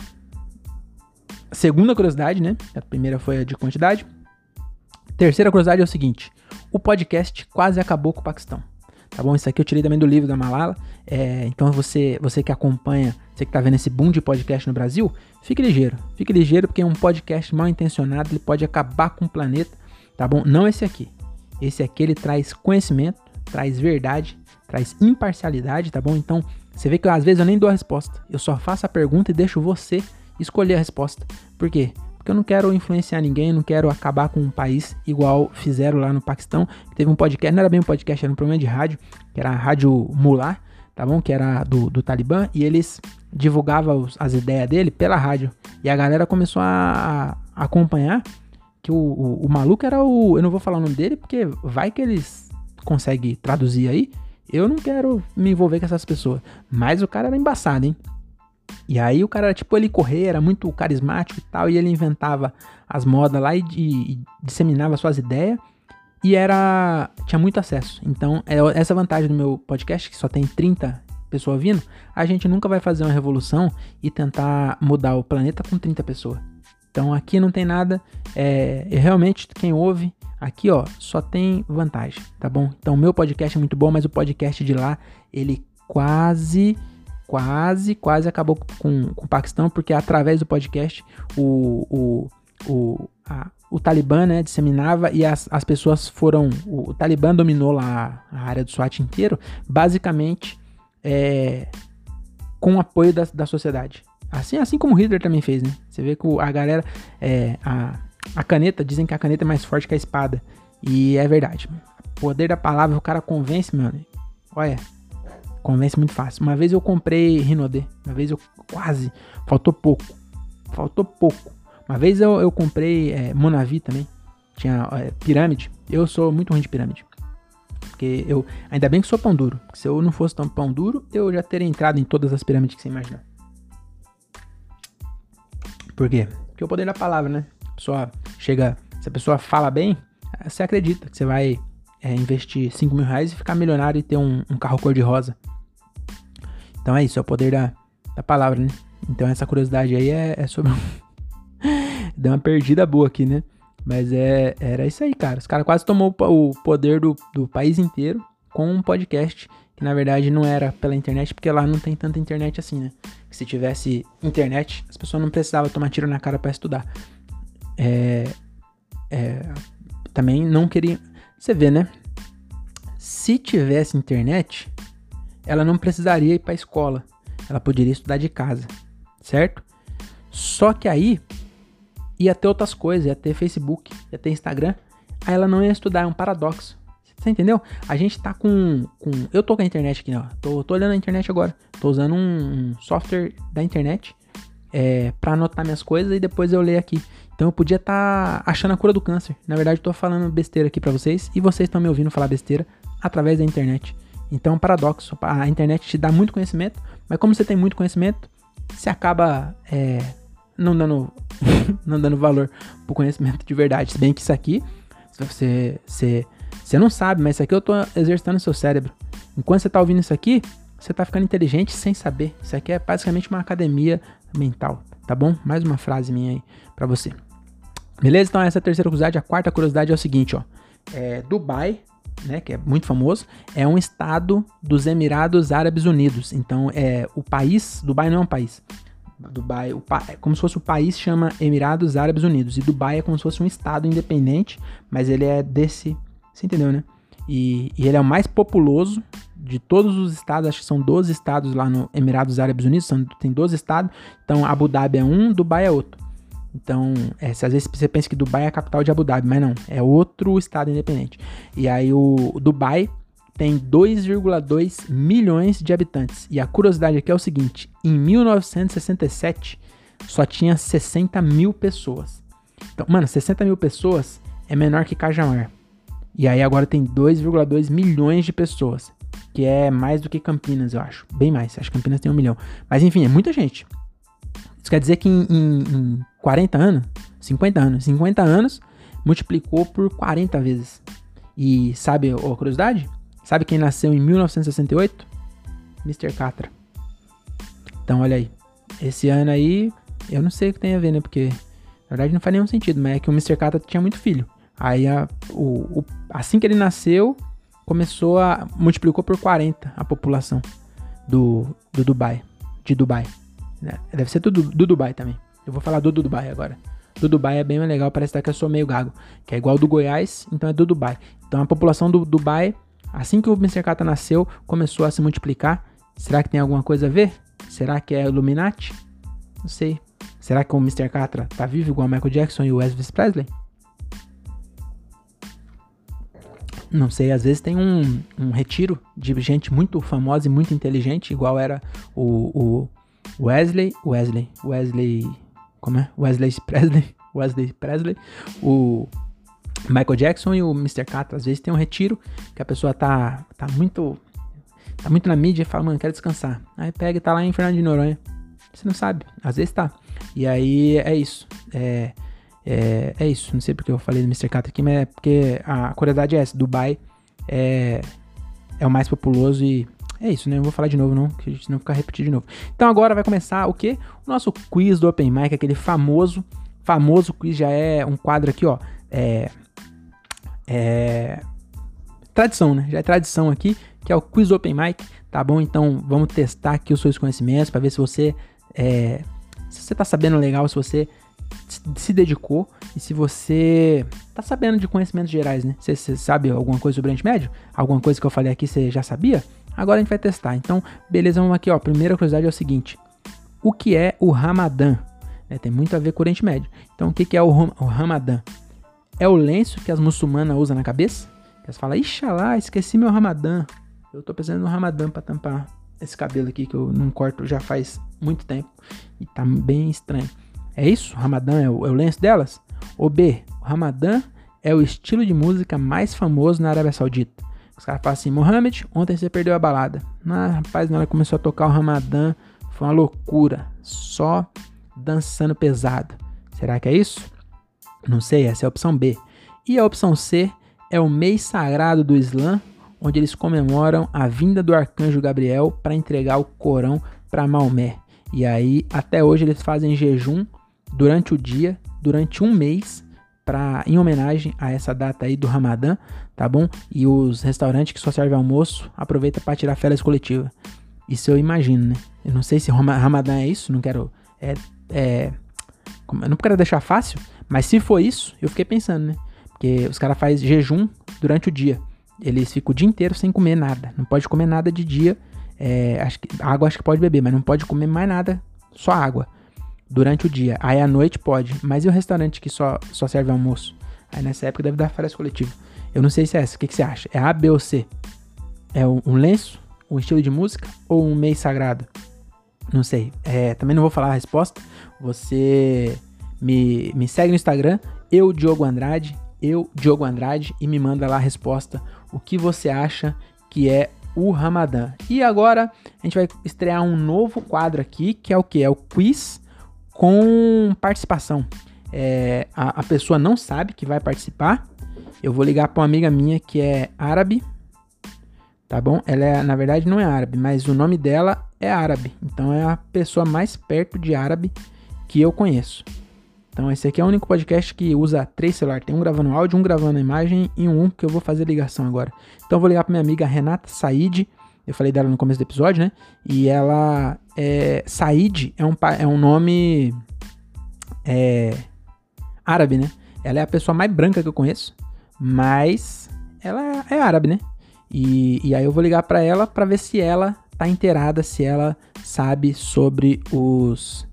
segunda curiosidade, né? A primeira foi a de quantidade. Terceira curiosidade é o seguinte: o podcast quase acabou com o Paquistão tá bom? Isso aqui eu tirei também do livro da Malala. É, então você, você que acompanha, você que tá vendo esse boom de podcast no Brasil, fique ligeiro. Fique ligeiro porque um podcast mal intencionado ele pode acabar com o planeta, tá bom? Não esse aqui. Esse aqui ele traz conhecimento, traz verdade, traz imparcialidade, tá bom? Então você vê que às vezes eu nem dou a resposta. Eu só faço a pergunta e deixo você escolher a resposta. Por quê? porque eu não quero influenciar ninguém, não quero acabar com um país igual fizeram lá no Paquistão. Teve um podcast, não era bem um podcast, era um programa de rádio, que era a Rádio Mullah, tá bom? Que era do, do Talibã, e eles divulgavam as ideias dele pela rádio. E a galera começou a, a acompanhar que o, o, o, maluco era o. Eu não vou falar o nome dele, porque vai que eles conseguem traduzir aí. Eu não quero me envolver com essas pessoas. Mas o cara era embaçado, hein? E aí o cara era tipo ele correr, era muito carismático e tal, e ele inventava as modas lá e, e, e disseminava suas ideias e era tinha muito acesso. Então, é essa vantagem do meu podcast que só tem 30 pessoas vindo, a gente nunca vai fazer uma revolução e tentar mudar o planeta com 30 pessoas. Então aqui não tem nada, é, realmente quem ouve aqui ó só tem vantagem, tá bom? Então meu podcast é muito bom, mas o podcast de lá ele quase quase, quase acabou com, com o Paquistão, porque através do podcast o, o, o, a, o Talibã né, disseminava e as, as pessoas foram. O, o Talibã dominou lá a área do SWAT inteiro, basicamente é, com o apoio da, da sociedade. Assim, assim como Hitler também fez, né? Você vê que a galera. É, a, a caneta, dizem que a caneta é mais forte que a espada. E é verdade. O poder da palavra, o cara convence, meu. Olha, Convence muito fácil. Uma vez eu comprei Rinode. Uma vez eu quase. Faltou pouco. Faltou pouco. Uma vez eu, eu comprei é, Monavi também. Tinha é, pirâmide. Eu sou muito ruim de pirâmide. Porque eu. Ainda bem que sou pão duro. Se eu não fosse tão pão duro, eu já teria entrado em todas as pirâmides que você imaginar. Por quê? Porque o poder da palavra, né? Pessoa chega. Se a pessoa fala bem, você acredita que você vai é, investir 5 mil reais e ficar milionário e ter um, um carro cor-de-rosa. Então é isso, é o poder da, da palavra, né? Então essa curiosidade aí é, é sobre. Deu uma perdida boa aqui, né? Mas é, era isso aí, cara. Os caras quase tomou o poder do, do país inteiro com um podcast, que na verdade não era pela internet, porque lá não tem tanta internet assim, né? Se tivesse internet, as pessoas não precisavam tomar tiro na cara para estudar. É, é, também não queriam. Você vê, né? Se tivesse internet, ela não precisaria ir para a escola. Ela poderia estudar de casa, certo? Só que aí ia ter outras coisas, ia ter Facebook, ia ter Instagram. Aí ela não ia estudar, é um paradoxo. Você entendeu? A gente tá com. com eu tô com a internet aqui, ó. Tô, tô olhando a internet agora. Tô usando um, um software da internet é, para anotar minhas coisas e depois eu ler aqui. Então eu podia estar tá achando a cura do câncer. Na verdade, eu tô falando besteira aqui para vocês e vocês estão me ouvindo falar besteira através da internet. Então paradoxo. A internet te dá muito conhecimento, mas como você tem muito conhecimento, você acaba é, não, dando, não dando valor pro conhecimento de verdade. Se bem que isso aqui, você, você, você não sabe, mas isso aqui eu tô exercitando seu cérebro. Enquanto você tá ouvindo isso aqui, você tá ficando inteligente sem saber. Isso aqui é basicamente uma academia mental, tá bom? Mais uma frase minha aí pra você. Beleza? Então essa é a terceira curiosidade. A quarta curiosidade é o seguinte, ó. É, Dubai né, que é muito famoso, é um estado dos Emirados Árabes Unidos. Então, é o país, Dubai não é um país. Dubai, o, é como se fosse o país chama Emirados Árabes Unidos e Dubai é como se fosse um estado independente, mas ele é desse, você entendeu, né? E, e ele é o mais populoso de todos os estados, acho que são 12 estados lá no Emirados Árabes Unidos, são, tem 12 estados, então Abu Dhabi é um, Dubai é outro. Então, é, se às vezes você pensa que Dubai é a capital de Abu Dhabi, mas não, é outro estado independente. E aí o, o Dubai tem 2,2 milhões de habitantes. E a curiosidade aqui é o seguinte: em 1967 só tinha 60 mil pessoas. Então, mano, 60 mil pessoas é menor que Cajamar. E aí agora tem 2,2 milhões de pessoas. Que é mais do que Campinas, eu acho. Bem mais. Acho que Campinas tem um milhão. Mas enfim, é muita gente. Isso quer dizer que em, em, em 40 anos, 50 anos, 50 anos, multiplicou por 40 vezes. E sabe, ó, curiosidade? Sabe quem nasceu em 1968? Mr. Catra. Então, olha aí. Esse ano aí, eu não sei o que tem a ver, né? Porque, na verdade, não faz nenhum sentido, mas é que o Mr. Catra tinha muito filho. Aí, a, o, o, assim que ele nasceu, começou a. multiplicou por 40 a população do, do Dubai. De Dubai. Né? Deve ser do, do Dubai também. Eu vou falar do, do Dubai agora. Do Dubai é bem mais legal, parece que eu sou meio gago. Que é igual do Goiás, então é do Dubai. Então a população do Dubai, assim que o Mr. Kata nasceu, começou a se multiplicar. Será que tem alguma coisa a ver? Será que é Illuminati? Não sei. Será que o Mr. Catra tá vivo igual o Michael Jackson e o Elvis Presley? Não sei, às vezes tem um, um retiro de gente muito famosa e muito inteligente, igual era o, o Wesley, Wesley, Wesley, como é? Wesley Presley, Wesley Presley, o Michael Jackson e o Mr. Catra, às vezes tem um retiro que a pessoa tá, tá muito tá muito na mídia e fala, mano, quero descansar. Aí pega e tá lá em Fernando de Noronha. Você não sabe, às vezes tá. E aí é isso. É, é, é isso. Não sei porque eu falei do Mr. Catra aqui, mas é porque a curiosidade é essa. Dubai é, é o mais populoso e é isso, né? Não vou falar de novo, não, que a gente não ficar repetindo de novo. Então agora vai começar o quê? O nosso quiz do Open Mic, aquele famoso, famoso quiz, já é um quadro aqui, ó. É. É. Tradição, né? Já é tradição aqui, que é o quiz do Open Mic, tá bom? Então vamos testar aqui os seus conhecimentos para ver se você. É, se você tá sabendo legal, se você se dedicou e se você tá sabendo de conhecimentos gerais, né? Você, você sabe alguma coisa sobre o Oriente Médio? Alguma coisa que eu falei aqui você já sabia? Agora a gente vai testar. Então, beleza, vamos aqui, ó. Primeira curiosidade é o seguinte: o que é o Ramadã? É, tem muito a ver com o Oriente Médio. Então, o que, que é o, o Ramadã? É o lenço que as muçulmanas usam na cabeça? Elas falam, Ixalá, esqueci meu Ramadã. Eu tô precisando de um Ramadã pra tampar esse cabelo aqui que eu não corto já faz muito tempo. E tá bem estranho. É isso? Ramadã é o, é o lenço delas? Ou B, o Ramadã é o estilo de música mais famoso na Arábia Saudita. Os caras falam assim, Mohamed, ontem você perdeu a balada. Ah, rapaz, na hora começou a tocar o Ramadã, foi uma loucura. Só dançando pesado. Será que é isso? Não sei, essa é a opção B. E a opção C é o mês sagrado do Islã, onde eles comemoram a vinda do arcanjo Gabriel para entregar o Corão para Maomé. E aí, até hoje, eles fazem jejum durante o dia, durante um mês, pra, em homenagem a essa data aí do Ramadã, tá bom? E os restaurantes que só servem almoço, aproveita para tirar férias coletiva. Isso eu imagino, né? Eu não sei se Ramadã é isso, não quero. É, é, não quero deixar fácil, mas se for isso, eu fiquei pensando, né? Porque os caras fazem jejum durante o dia. Eles ficam o dia inteiro sem comer nada. Não pode comer nada de dia. É, acho que, água acho que pode beber, mas não pode comer mais nada, só água durante o dia. Aí à noite pode. Mas e o restaurante que só, só serve almoço? Aí nessa época deve dar férias coletiva. Eu não sei se é essa. O que, que você acha? É A, B ou C? É um, lenço? Um estilo de música? Ou um mês sagrado? Não sei. É, também não vou falar a resposta. Você me, me segue no Instagram, eu, Diogo Andrade, eu, Diogo Andrade, e me manda lá a resposta. O que você acha que é o Ramadã? E agora a gente vai estrear um novo quadro aqui, que é o que? É o quiz com participação. É, a, a, pessoa não sabe que vai participar. Eu vou ligar para uma amiga minha que é árabe, tá bom? Ela é, na verdade não é árabe, mas o nome dela é árabe. Então é a pessoa mais perto de árabe que eu conheço. Então esse aqui é o único podcast que usa três celulares. Tem um gravando áudio, um gravando imagem e um que eu vou fazer ligação agora. Então eu vou ligar para minha amiga Renata Said. Eu falei dela no começo do episódio, né? E ela é, Said é um, é um nome é, árabe, né? Ela é a pessoa mais branca que eu conheço, mas ela é árabe, né? E, e aí eu vou ligar para ela para ver se ela tá inteirada, se ela sabe sobre os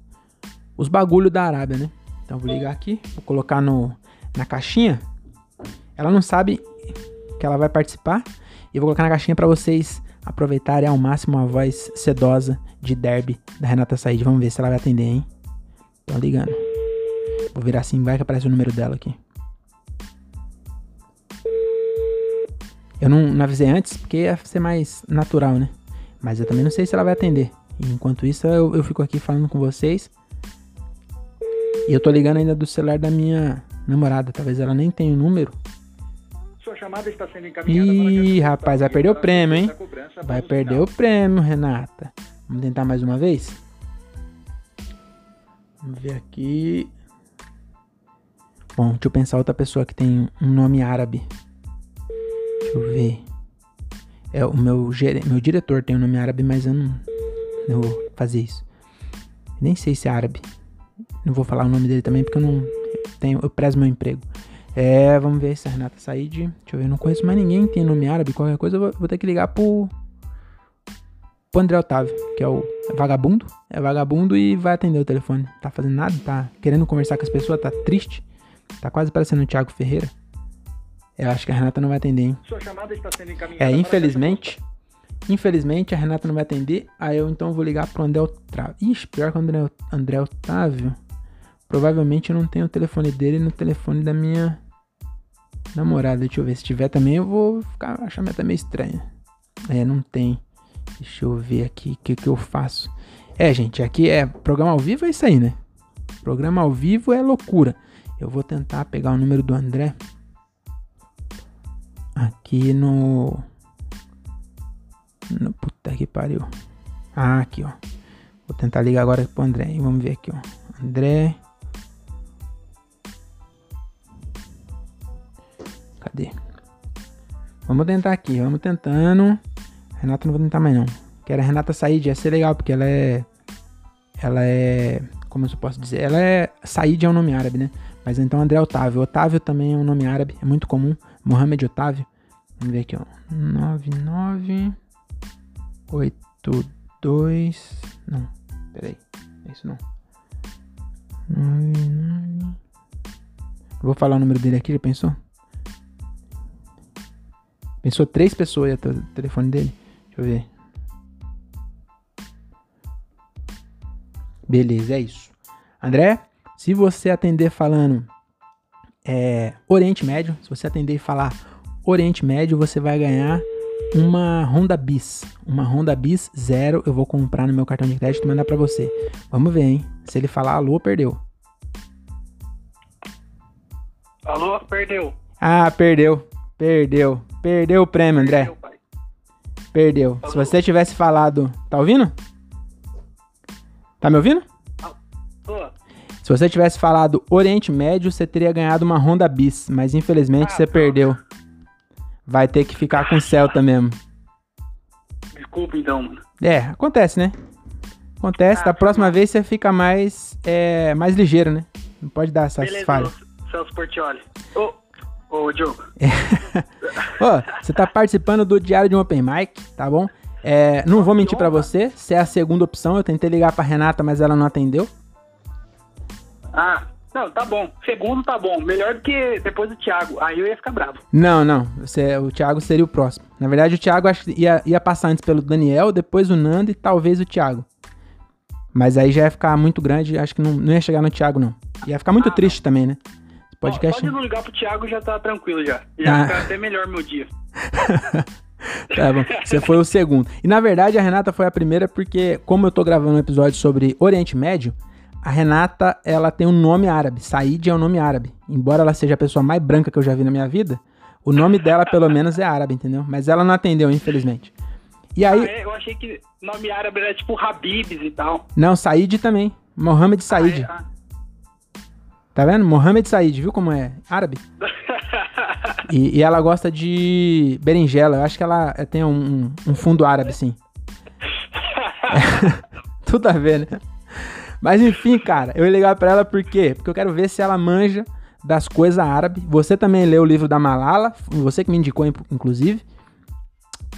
os bagulho da Arábia, né? Então vou ligar aqui, vou colocar no, na caixinha. Ela não sabe que ela vai participar. E eu vou colocar na caixinha para vocês aproveitarem ao máximo a voz sedosa de derby da Renata Said. Vamos ver se ela vai atender, hein? Tô ligando. Vou virar assim, vai que aparece o número dela aqui. Eu não, não avisei antes porque ia ser mais natural, né? Mas eu também não sei se ela vai atender. enquanto isso, eu, eu fico aqui falando com vocês. E eu tô ligando ainda do celular da minha namorada. Talvez ela nem tenha o número. Chamada está sendo encaminhada Ih, rapaz, vai perder o prêmio, hein? Vai perder o prêmio, Renata. Vamos tentar mais uma vez? Vamos ver aqui. Bom, deixa eu pensar outra pessoa que tem um nome árabe. Deixa eu ver. É, o meu, meu diretor tem um nome árabe, mas eu não, não vou fazer isso. Nem sei se é árabe. Não vou falar o nome dele também, porque eu não tenho, eu prezo meu emprego. É, vamos ver se a Renata Said. Deixa eu ver, eu não conheço mais ninguém que tem nome árabe. Qualquer coisa eu vou, vou ter que ligar pro pro André Otávio, que é o vagabundo. É vagabundo e vai atender o telefone. Tá fazendo nada, tá querendo conversar com as pessoas, tá triste. Tá quase parecendo o Thiago Ferreira. Eu acho que a Renata não vai atender, hein? Sua chamada está sendo encaminhada. É, infelizmente. Infelizmente a Renata não vai atender. Aí eu então vou ligar pro André Otávio. Ixi, pior que o André, André Otávio. Provavelmente eu não tenho o telefone dele no telefone da minha namorada. Deixa eu ver. Se tiver também, eu vou ficar achando até meio estranha. É, não tem. Deixa eu ver aqui o que, que eu faço. É, gente, aqui é programa ao vivo é isso aí, né? Programa ao vivo é loucura. Eu vou tentar pegar o número do André aqui no no puta que pariu. Ah, aqui, ó. Vou tentar ligar agora pro André. Vamos ver aqui, ó. André. Cadê? Vamos tentar aqui, vamos tentando. Renata não vou tentar mais não. Quero a Renata Said, ia ser legal, porque ela é. Ela é. Como eu posso dizer? Ela é. Said é um nome árabe, né? Mas então André Otávio. Otávio também é um nome árabe, é muito comum. Mohamed Otávio. Vamos ver aqui, ó. 9982. Não, peraí. É isso não. 99. Vou falar o número dele aqui, já pensou? Pensou três pessoas até o telefone dele? Deixa eu ver. Beleza, é isso. André, se você atender falando é, Oriente Médio, se você atender e falar Oriente Médio, você vai ganhar uma Honda Bis. Uma Honda Bis zero. Eu vou comprar no meu cartão de crédito e mandar para você. Vamos ver, hein? Se ele falar alô, perdeu. Alô, perdeu. Ah, perdeu. Perdeu. Perdeu o prêmio, André. Perdeu, pai. Perdeu. Se você tivesse falado. Tá ouvindo? Tá me ouvindo? Tô. Se você tivesse falado Oriente Médio, você teria ganhado uma Honda Bis, mas infelizmente Ah, você droga. perdeu. Vai ter que ficar com o Celta mesmo. Desculpa então, mano. É, acontece, né? Acontece. Ah, da próxima vez você fica mais, é, mais ligeiro, né? Não pode dar essas Beleza, falhas. Celso Portioli. Ô, ô, Diogo. Ó, você tá participando do Diário de um Open Mic, tá bom? É, não vou mentir pra você, você é a segunda opção. Eu tentei ligar pra Renata, mas ela não atendeu. Ah, não, tá bom. Segundo tá bom. Melhor do que depois do Thiago. Aí eu ia ficar bravo. Não, não. Você, o Thiago seria o próximo. Na verdade, o Thiago acho que ia, ia passar antes pelo Daniel, depois o Nando e talvez o Thiago. Mas aí já ia ficar muito grande, acho que não, não ia chegar no Thiago, não. Ia ficar muito Ah, triste também, né? Podcast. Só de não ligar pro Thiago já tá tranquilo já. Já Ah. fica até melhor meu dia. Tá bom. Você foi o segundo. E na verdade a Renata foi a primeira porque, como eu tô gravando um episódio sobre Oriente Médio, a Renata, ela tem um nome árabe. Said é um nome árabe. Embora ela seja a pessoa mais branca que eu já vi na minha vida, o nome dela pelo menos é árabe, entendeu? Mas ela não atendeu, infelizmente. E aí, Ah, é? Eu achei que nome árabe era tipo Habibs e tal. não, Said também. Mohamed Said. Ah, Tá vendo? Mohamed Said, viu como é árabe? E, e ela gosta de berinjela. Eu acho que ela tem um, um fundo árabe, sim. Tudo a ver, né? Mas enfim, cara, eu ia ligar pra ela por quê? Porque eu quero ver se ela manja das coisas árabes. Você também leu o livro da Malala, você que me indicou, in- inclusive.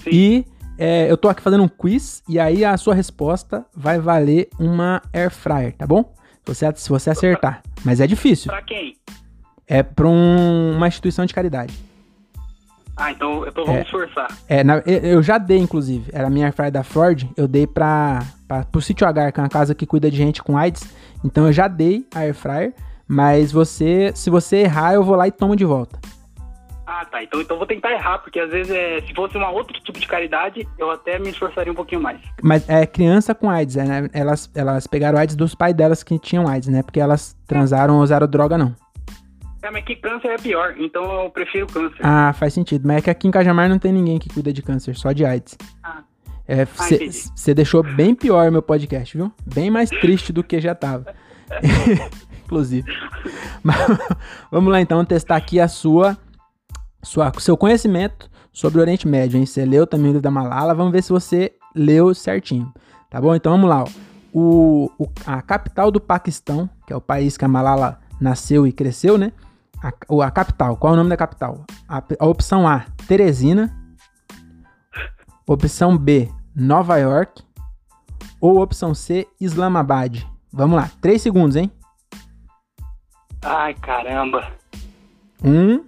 Sim. E é, eu tô aqui fazendo um quiz, e aí a sua resposta vai valer uma air fryer, tá bom? Se você, se você acertar. Mas é difícil. pra quem? É pra um- uma instituição de caridade. Ah, então, então vamos forçar. É, na- eu- eu já dei, inclusive. Era a minha fryer da Ford. Eu dei pra, pra, pro Sítio Agar, que é uma casa que cuida de gente com AIDS. Então eu já dei a air fryer. Mas você, se você errar, eu vou lá e tomo de volta. Ah, tá. Então, então vou tentar errar, porque às vezes é, se fosse um outro tipo de caridade, eu até me esforçaria um pouquinho mais. Mas é criança com AIDS, é, né? Elas, elas pegaram AIDS dos pais delas que tinham AIDS, né? Porque elas transaram ou usaram droga, não. É, mas que câncer é pior, então eu prefiro câncer. Ah, faz sentido. Mas é que aqui em Cajamar não tem ninguém que cuida de câncer, só de AIDS. Ah. Você entendi. deixou bem pior meu podcast, viu? Bem mais triste do que já tava. Inclusive. Mas, vamos lá então testar aqui a sua, sua seu conhecimento sobre o Oriente Médio, hein? Você leu também o livro da Malala, vamos ver se você leu certinho. Tá bom? Então vamos lá. O, o- a capital do Paquistão, que é o país que a Malala nasceu e cresceu, né? A, a capital, qual é o nome da capital? A, a opção A, Teresina. Opção B, Nova York. Ou opção C, Islamabad. Vamos lá, 3 segundos, hein? Ai, caramba. Um,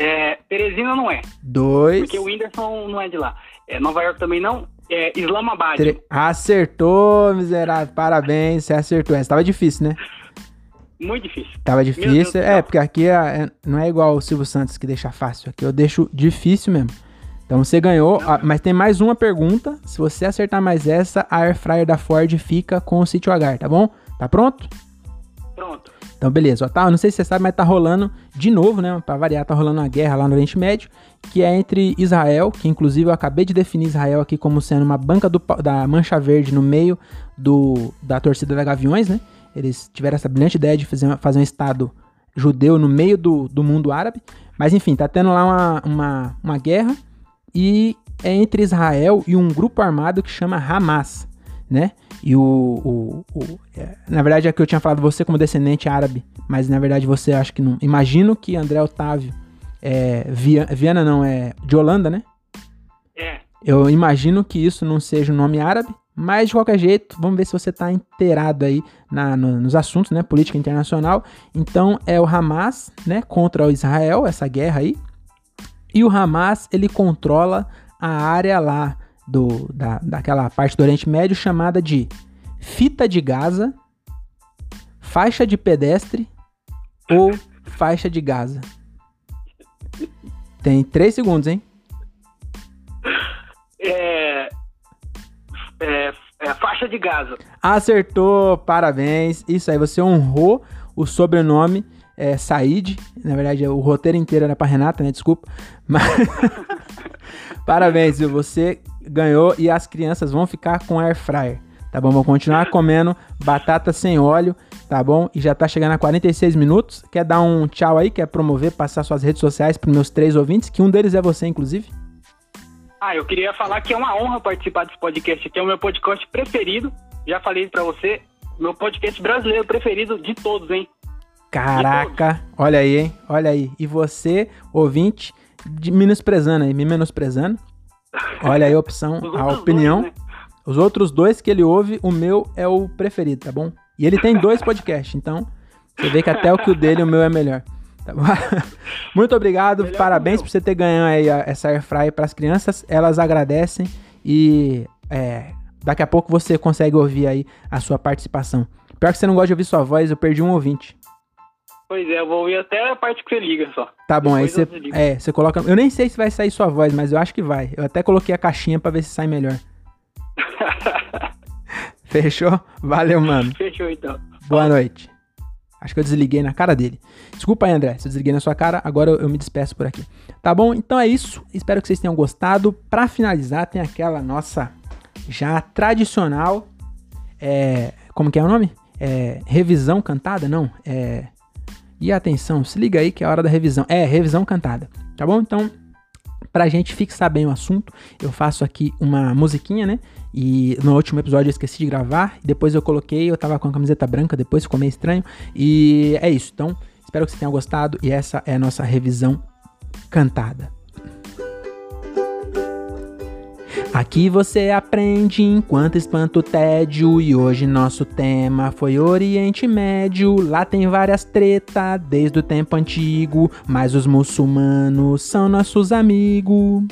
É, Teresina não é, dois, porque o Whindersson não é de lá. É, Nova York também não. É, Islamabad. três. Acertou, miserável. Parabéns, você acertou. Essa tava difícil, né? Muito difícil. Tava difícil. É, porque aqui é- é- não é igual o Silvio Santos que deixa fácil. Aqui eu deixo difícil mesmo. Então você ganhou, ah, mas tem mais uma pergunta. Se você acertar mais essa, a Air Fryer da Ford fica com o Sítio H, tá bom? Tá pronto? Pronto. Então, beleza. Tá, não sei se você sabe, mas tá rolando de novo, né? Pra variar, tá rolando uma guerra lá no Oriente Médio, que é entre Israel, que inclusive eu acabei de definir Israel aqui como sendo uma banca do, da Mancha Verde no meio do, da torcida da Gaviões, né? Eles tiveram essa brilhante ideia de fazer, fazer um estado judeu no meio do, do mundo árabe. Mas enfim, tá tendo lá uma, uma, uma guerra e é entre Israel e um grupo armado que chama Hamas, né? E o. o, o é, na verdade, é que eu tinha falado você como descendente árabe, mas na verdade você acha que não. Imagino que André Otávio, é, Via, Viana não, é de Holanda, né? É. Eu imagino que isso não seja um nome árabe, mas de qualquer jeito, vamos ver se você está inteirado aí na, no, nos assuntos, né? Política internacional. Então é o Hamas, né? Contra o Israel, essa guerra aí. E o Hamas, ele controla a área lá do, da, daquela parte do Oriente Médio chamada de fita de Gaza, faixa de pedestre ou faixa de Gaza. Tem três segundos, hein? É, é, é faixa de Gaza. Acertou, parabéns. Isso aí, você honrou o sobrenome é, Said. Na verdade, o roteiro inteiro era pra Renata, né? Desculpa. Mas. parabéns, viu? Você ganhou e as crianças vão ficar com air fryer. Tá bom? Vão continuar comendo batata sem óleo, tá bom? E já tá chegando a 46 minutos. Quer dar um tchau aí? Quer promover, passar suas redes sociais pros meus três ouvintes? Que um deles é você, inclusive. Ah, eu queria falar que é uma honra participar desse podcast aqui. É o meu podcast preferido. Já falei pra você. Meu podcast brasileiro preferido de todos, hein? Caraca, olha aí, hein? Olha aí. E você, ouvinte, de- menosprezando aí, me menosprezando. Olha aí a opção, a opinião. dois, né? Os outros dois que ele ouve, o meu é o preferido, tá bom? E ele tem dois podcasts, então você vê que até o que o dele, o meu é melhor. Tá bom? Muito obrigado, Melhor parabéns por você ter ganho aí essa air fry para as crianças. Elas agradecem e é, daqui a pouco você consegue ouvir aí a sua participação. Pior que você não gosta de ouvir sua voz, eu perdi um ouvinte. Pois é, eu vou ouvir até a parte que você liga só. Tá bom, aí Depois você, eu desligo. é, você coloca. Eu nem sei se vai sair sua voz, mas eu acho que vai. Eu até coloquei a caixinha pra ver se sai melhor. Fechou? Valeu, mano. Fechou então. Boa noite. Acho que eu desliguei na cara dele. Desculpa aí, André, se eu desliguei na sua cara, agora eu, eu me despeço por aqui. Tá bom? Então é isso. Espero que vocês tenham gostado. Pra finalizar, tem aquela nossa já tradicional. É, como que é o nome? É, revisão cantada? Não. É. E atenção, se liga aí que é a hora da revisão. É, revisão cantada. Tá bom? Então, pra gente fixar bem o assunto, eu faço aqui uma musiquinha, né? E no último episódio eu esqueci de gravar. Depois eu coloquei, eu tava com a camiseta branca, depois ficou meio estranho. E é isso. Então, espero que você tenha gostado. E essa é a nossa revisão cantada. Aqui você aprende enquanto espanta o tédio. E hoje nosso tema foi Oriente Médio. Lá tem várias tretas desde o tempo antigo. Mas os muçulmanos são nossos amigos.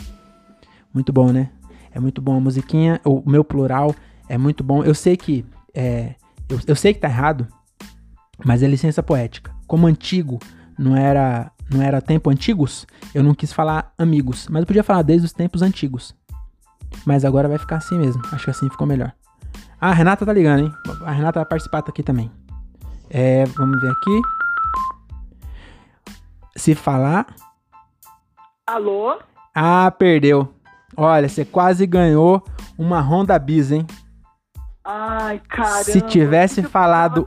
Muito bom, né? É muito bom a musiquinha. O meu plural é muito bom. Eu sei que. É, eu, eu sei que tá errado, mas é licença poética. Como antigo não era, não era tempo antigos, eu não quis falar amigos. Mas eu podia falar desde os tempos antigos. Mas agora vai ficar assim mesmo. Acho que assim ficou melhor. Ah, a Renata tá ligando, hein? A Renata vai participar aqui também. É, vamos ver aqui. Se falar. Alô? Ah, perdeu. Olha, você quase ganhou uma Honda Bis, hein? Ai, caramba. Se tivesse falado-.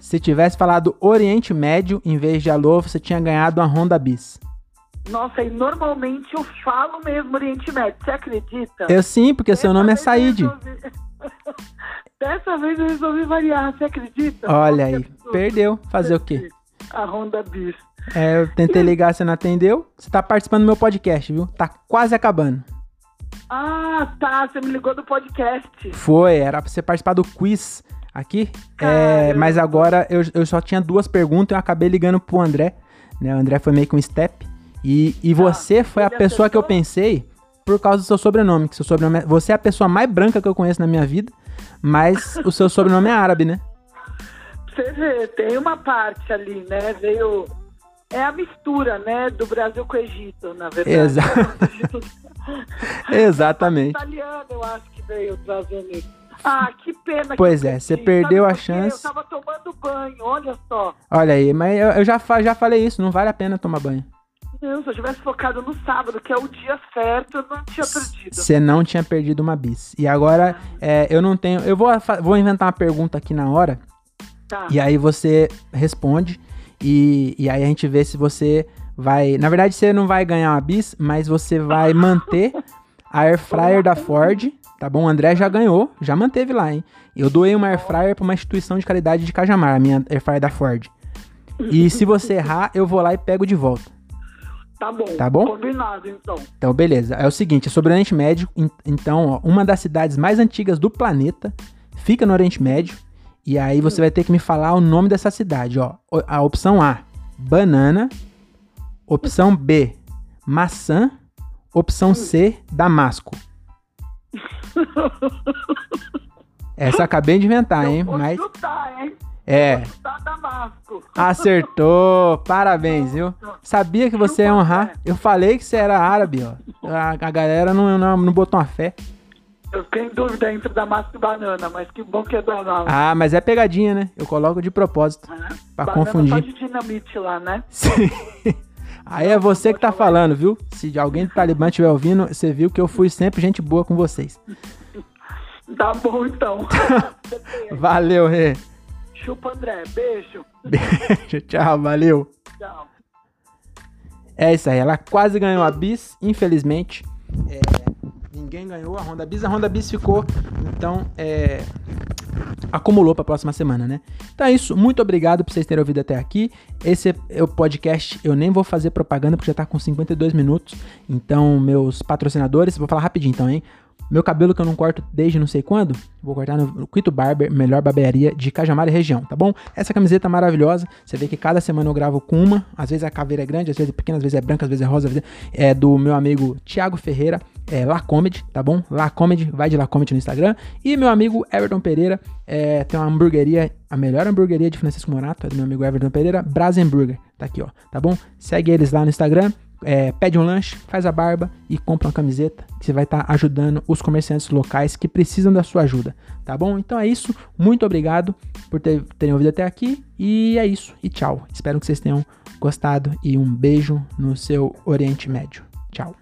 Se tivesse falado Oriente Médio em vez de Alô, você tinha ganhado uma Honda Bis. Nossa, e normalmente eu falo mesmo Oriente Médio, você acredita? Eu sim, porque seu Dessa nome é Said. resolvi- Dessa vez eu resolvi variar, você acredita? Olha Nossa, aí, absurdo. perdeu. Fazer o quê? A Honda Bis. É, eu tentei ligar, você não atendeu. Você tá participando do meu podcast, viu? Tá quase acabando. Ah, tá, você me ligou do podcast. Foi, era pra você participar do quiz aqui. É, mas agora eu, eu só tinha duas perguntas e eu acabei ligando pro André. Né? O André foi meio que um step. E, e você foi a ele pessoa que eu pensei por causa do seu sobrenome. Que seu sobrenome é- você é a pessoa mais branca que eu conheço na minha vida. Mas o seu sobrenome é árabe, né? Você vê, tem uma parte ali, né? Veio é a mistura, né, do Brasil com o Egito, na verdade. Exa- Exatamente. italiano, eu acho que veio trazendo isso. Ah, que pena. Pois que é, você perdeu Sabe a chance. Eu tava tomando banho, olha só. Olha aí, mas eu, eu já, já falei isso, não vale a pena tomar banho. Não, se eu tivesse focado no sábado, que é o dia certo, eu não tinha perdido. Você não tinha perdido uma bis. E agora, é, eu não tenho. Eu vou, vou inventar uma pergunta aqui na hora. Tá. E aí você responde. E, e aí a gente vê se você vai. Na verdade, você não vai ganhar uma bis, mas você vai manter a air fryer da Ford. Tá bom? O André já ganhou, já manteve lá, hein? Eu doei uma air fryer pra uma instituição de caridade de Cajamar, a minha air fryer da Ford. E se você errar, eu vou lá e pego de volta. Tá bom. Tá bom? Combinado, então. Então, beleza. É o seguinte, é sobre o Oriente Médio. En- Então, ó, uma das cidades mais antigas do planeta fica no Oriente Médio. E aí você vai ter que me falar o nome dessa cidade, ó. A opção A, banana. Opção B, maçã. Opção C, damasco. Essa eu acabei de inventar, hein? eu Mas chutar, hein? é, acertou. Parabéns, viu? Sabia que você ia honrar. Eu falei que você era árabe, ó. A, a galera não, não, não botou uma fé. Eu fiquei em dúvida entre Damasco e banana, mas que bom que é Damasco. Ah, mas é pegadinha, né? Eu coloco de propósito. né? pra banana confundir. Só de dinamite lá, né? Sim. Aí é você que tá falando, viu? Se alguém do Talibã estiver ouvindo, você viu que eu fui sempre gente boa com vocês. Tá bom, então. Valeu, Rê. Chupa, André. Beijo. Beijo, tchau, valeu. Tchau. É isso aí, ela quase ganhou a bis, infelizmente. é, ninguém ganhou a Honda Bis, a Honda Bis ficou, então, é, acumulou pra próxima semana, né? Então é isso, muito obrigado por vocês terem ouvido até aqui. Esse é o podcast, eu nem vou fazer propaganda porque já tá com 52 minutos. Então, meus patrocinadores, vou falar rapidinho então, hein? Meu cabelo que eu não corto desde não sei quando, vou cortar no Quito Barber, melhor barbearia de Cajamar e região, tá bom? Essa camiseta maravilhosa, você vê que cada semana eu gravo com uma, às vezes a caveira é grande, às vezes é pequena, às vezes é branca, às vezes é rosa, às vezes é, é do meu amigo Thiago Ferreira, é La Comedy, tá bom? La Comedy, vai de La Comedy no Instagram. E meu amigo Everton Pereira, é, tem uma hamburgueria, a melhor hamburgueria de Francisco Morato, é do meu amigo Everton Pereira, Brasenburger, tá aqui, ó, tá bom? Segue eles lá no Instagram, é, pede um lanche, faz a barba e compra uma camiseta que você vai estar ajudando os comerciantes locais que precisam da sua ajuda, tá bom? Então é isso, muito obrigado por ter- terem ouvido até aqui e é isso, e tchau. Espero que vocês tenham gostado e um beijo no seu Oriente Médio. Tchau.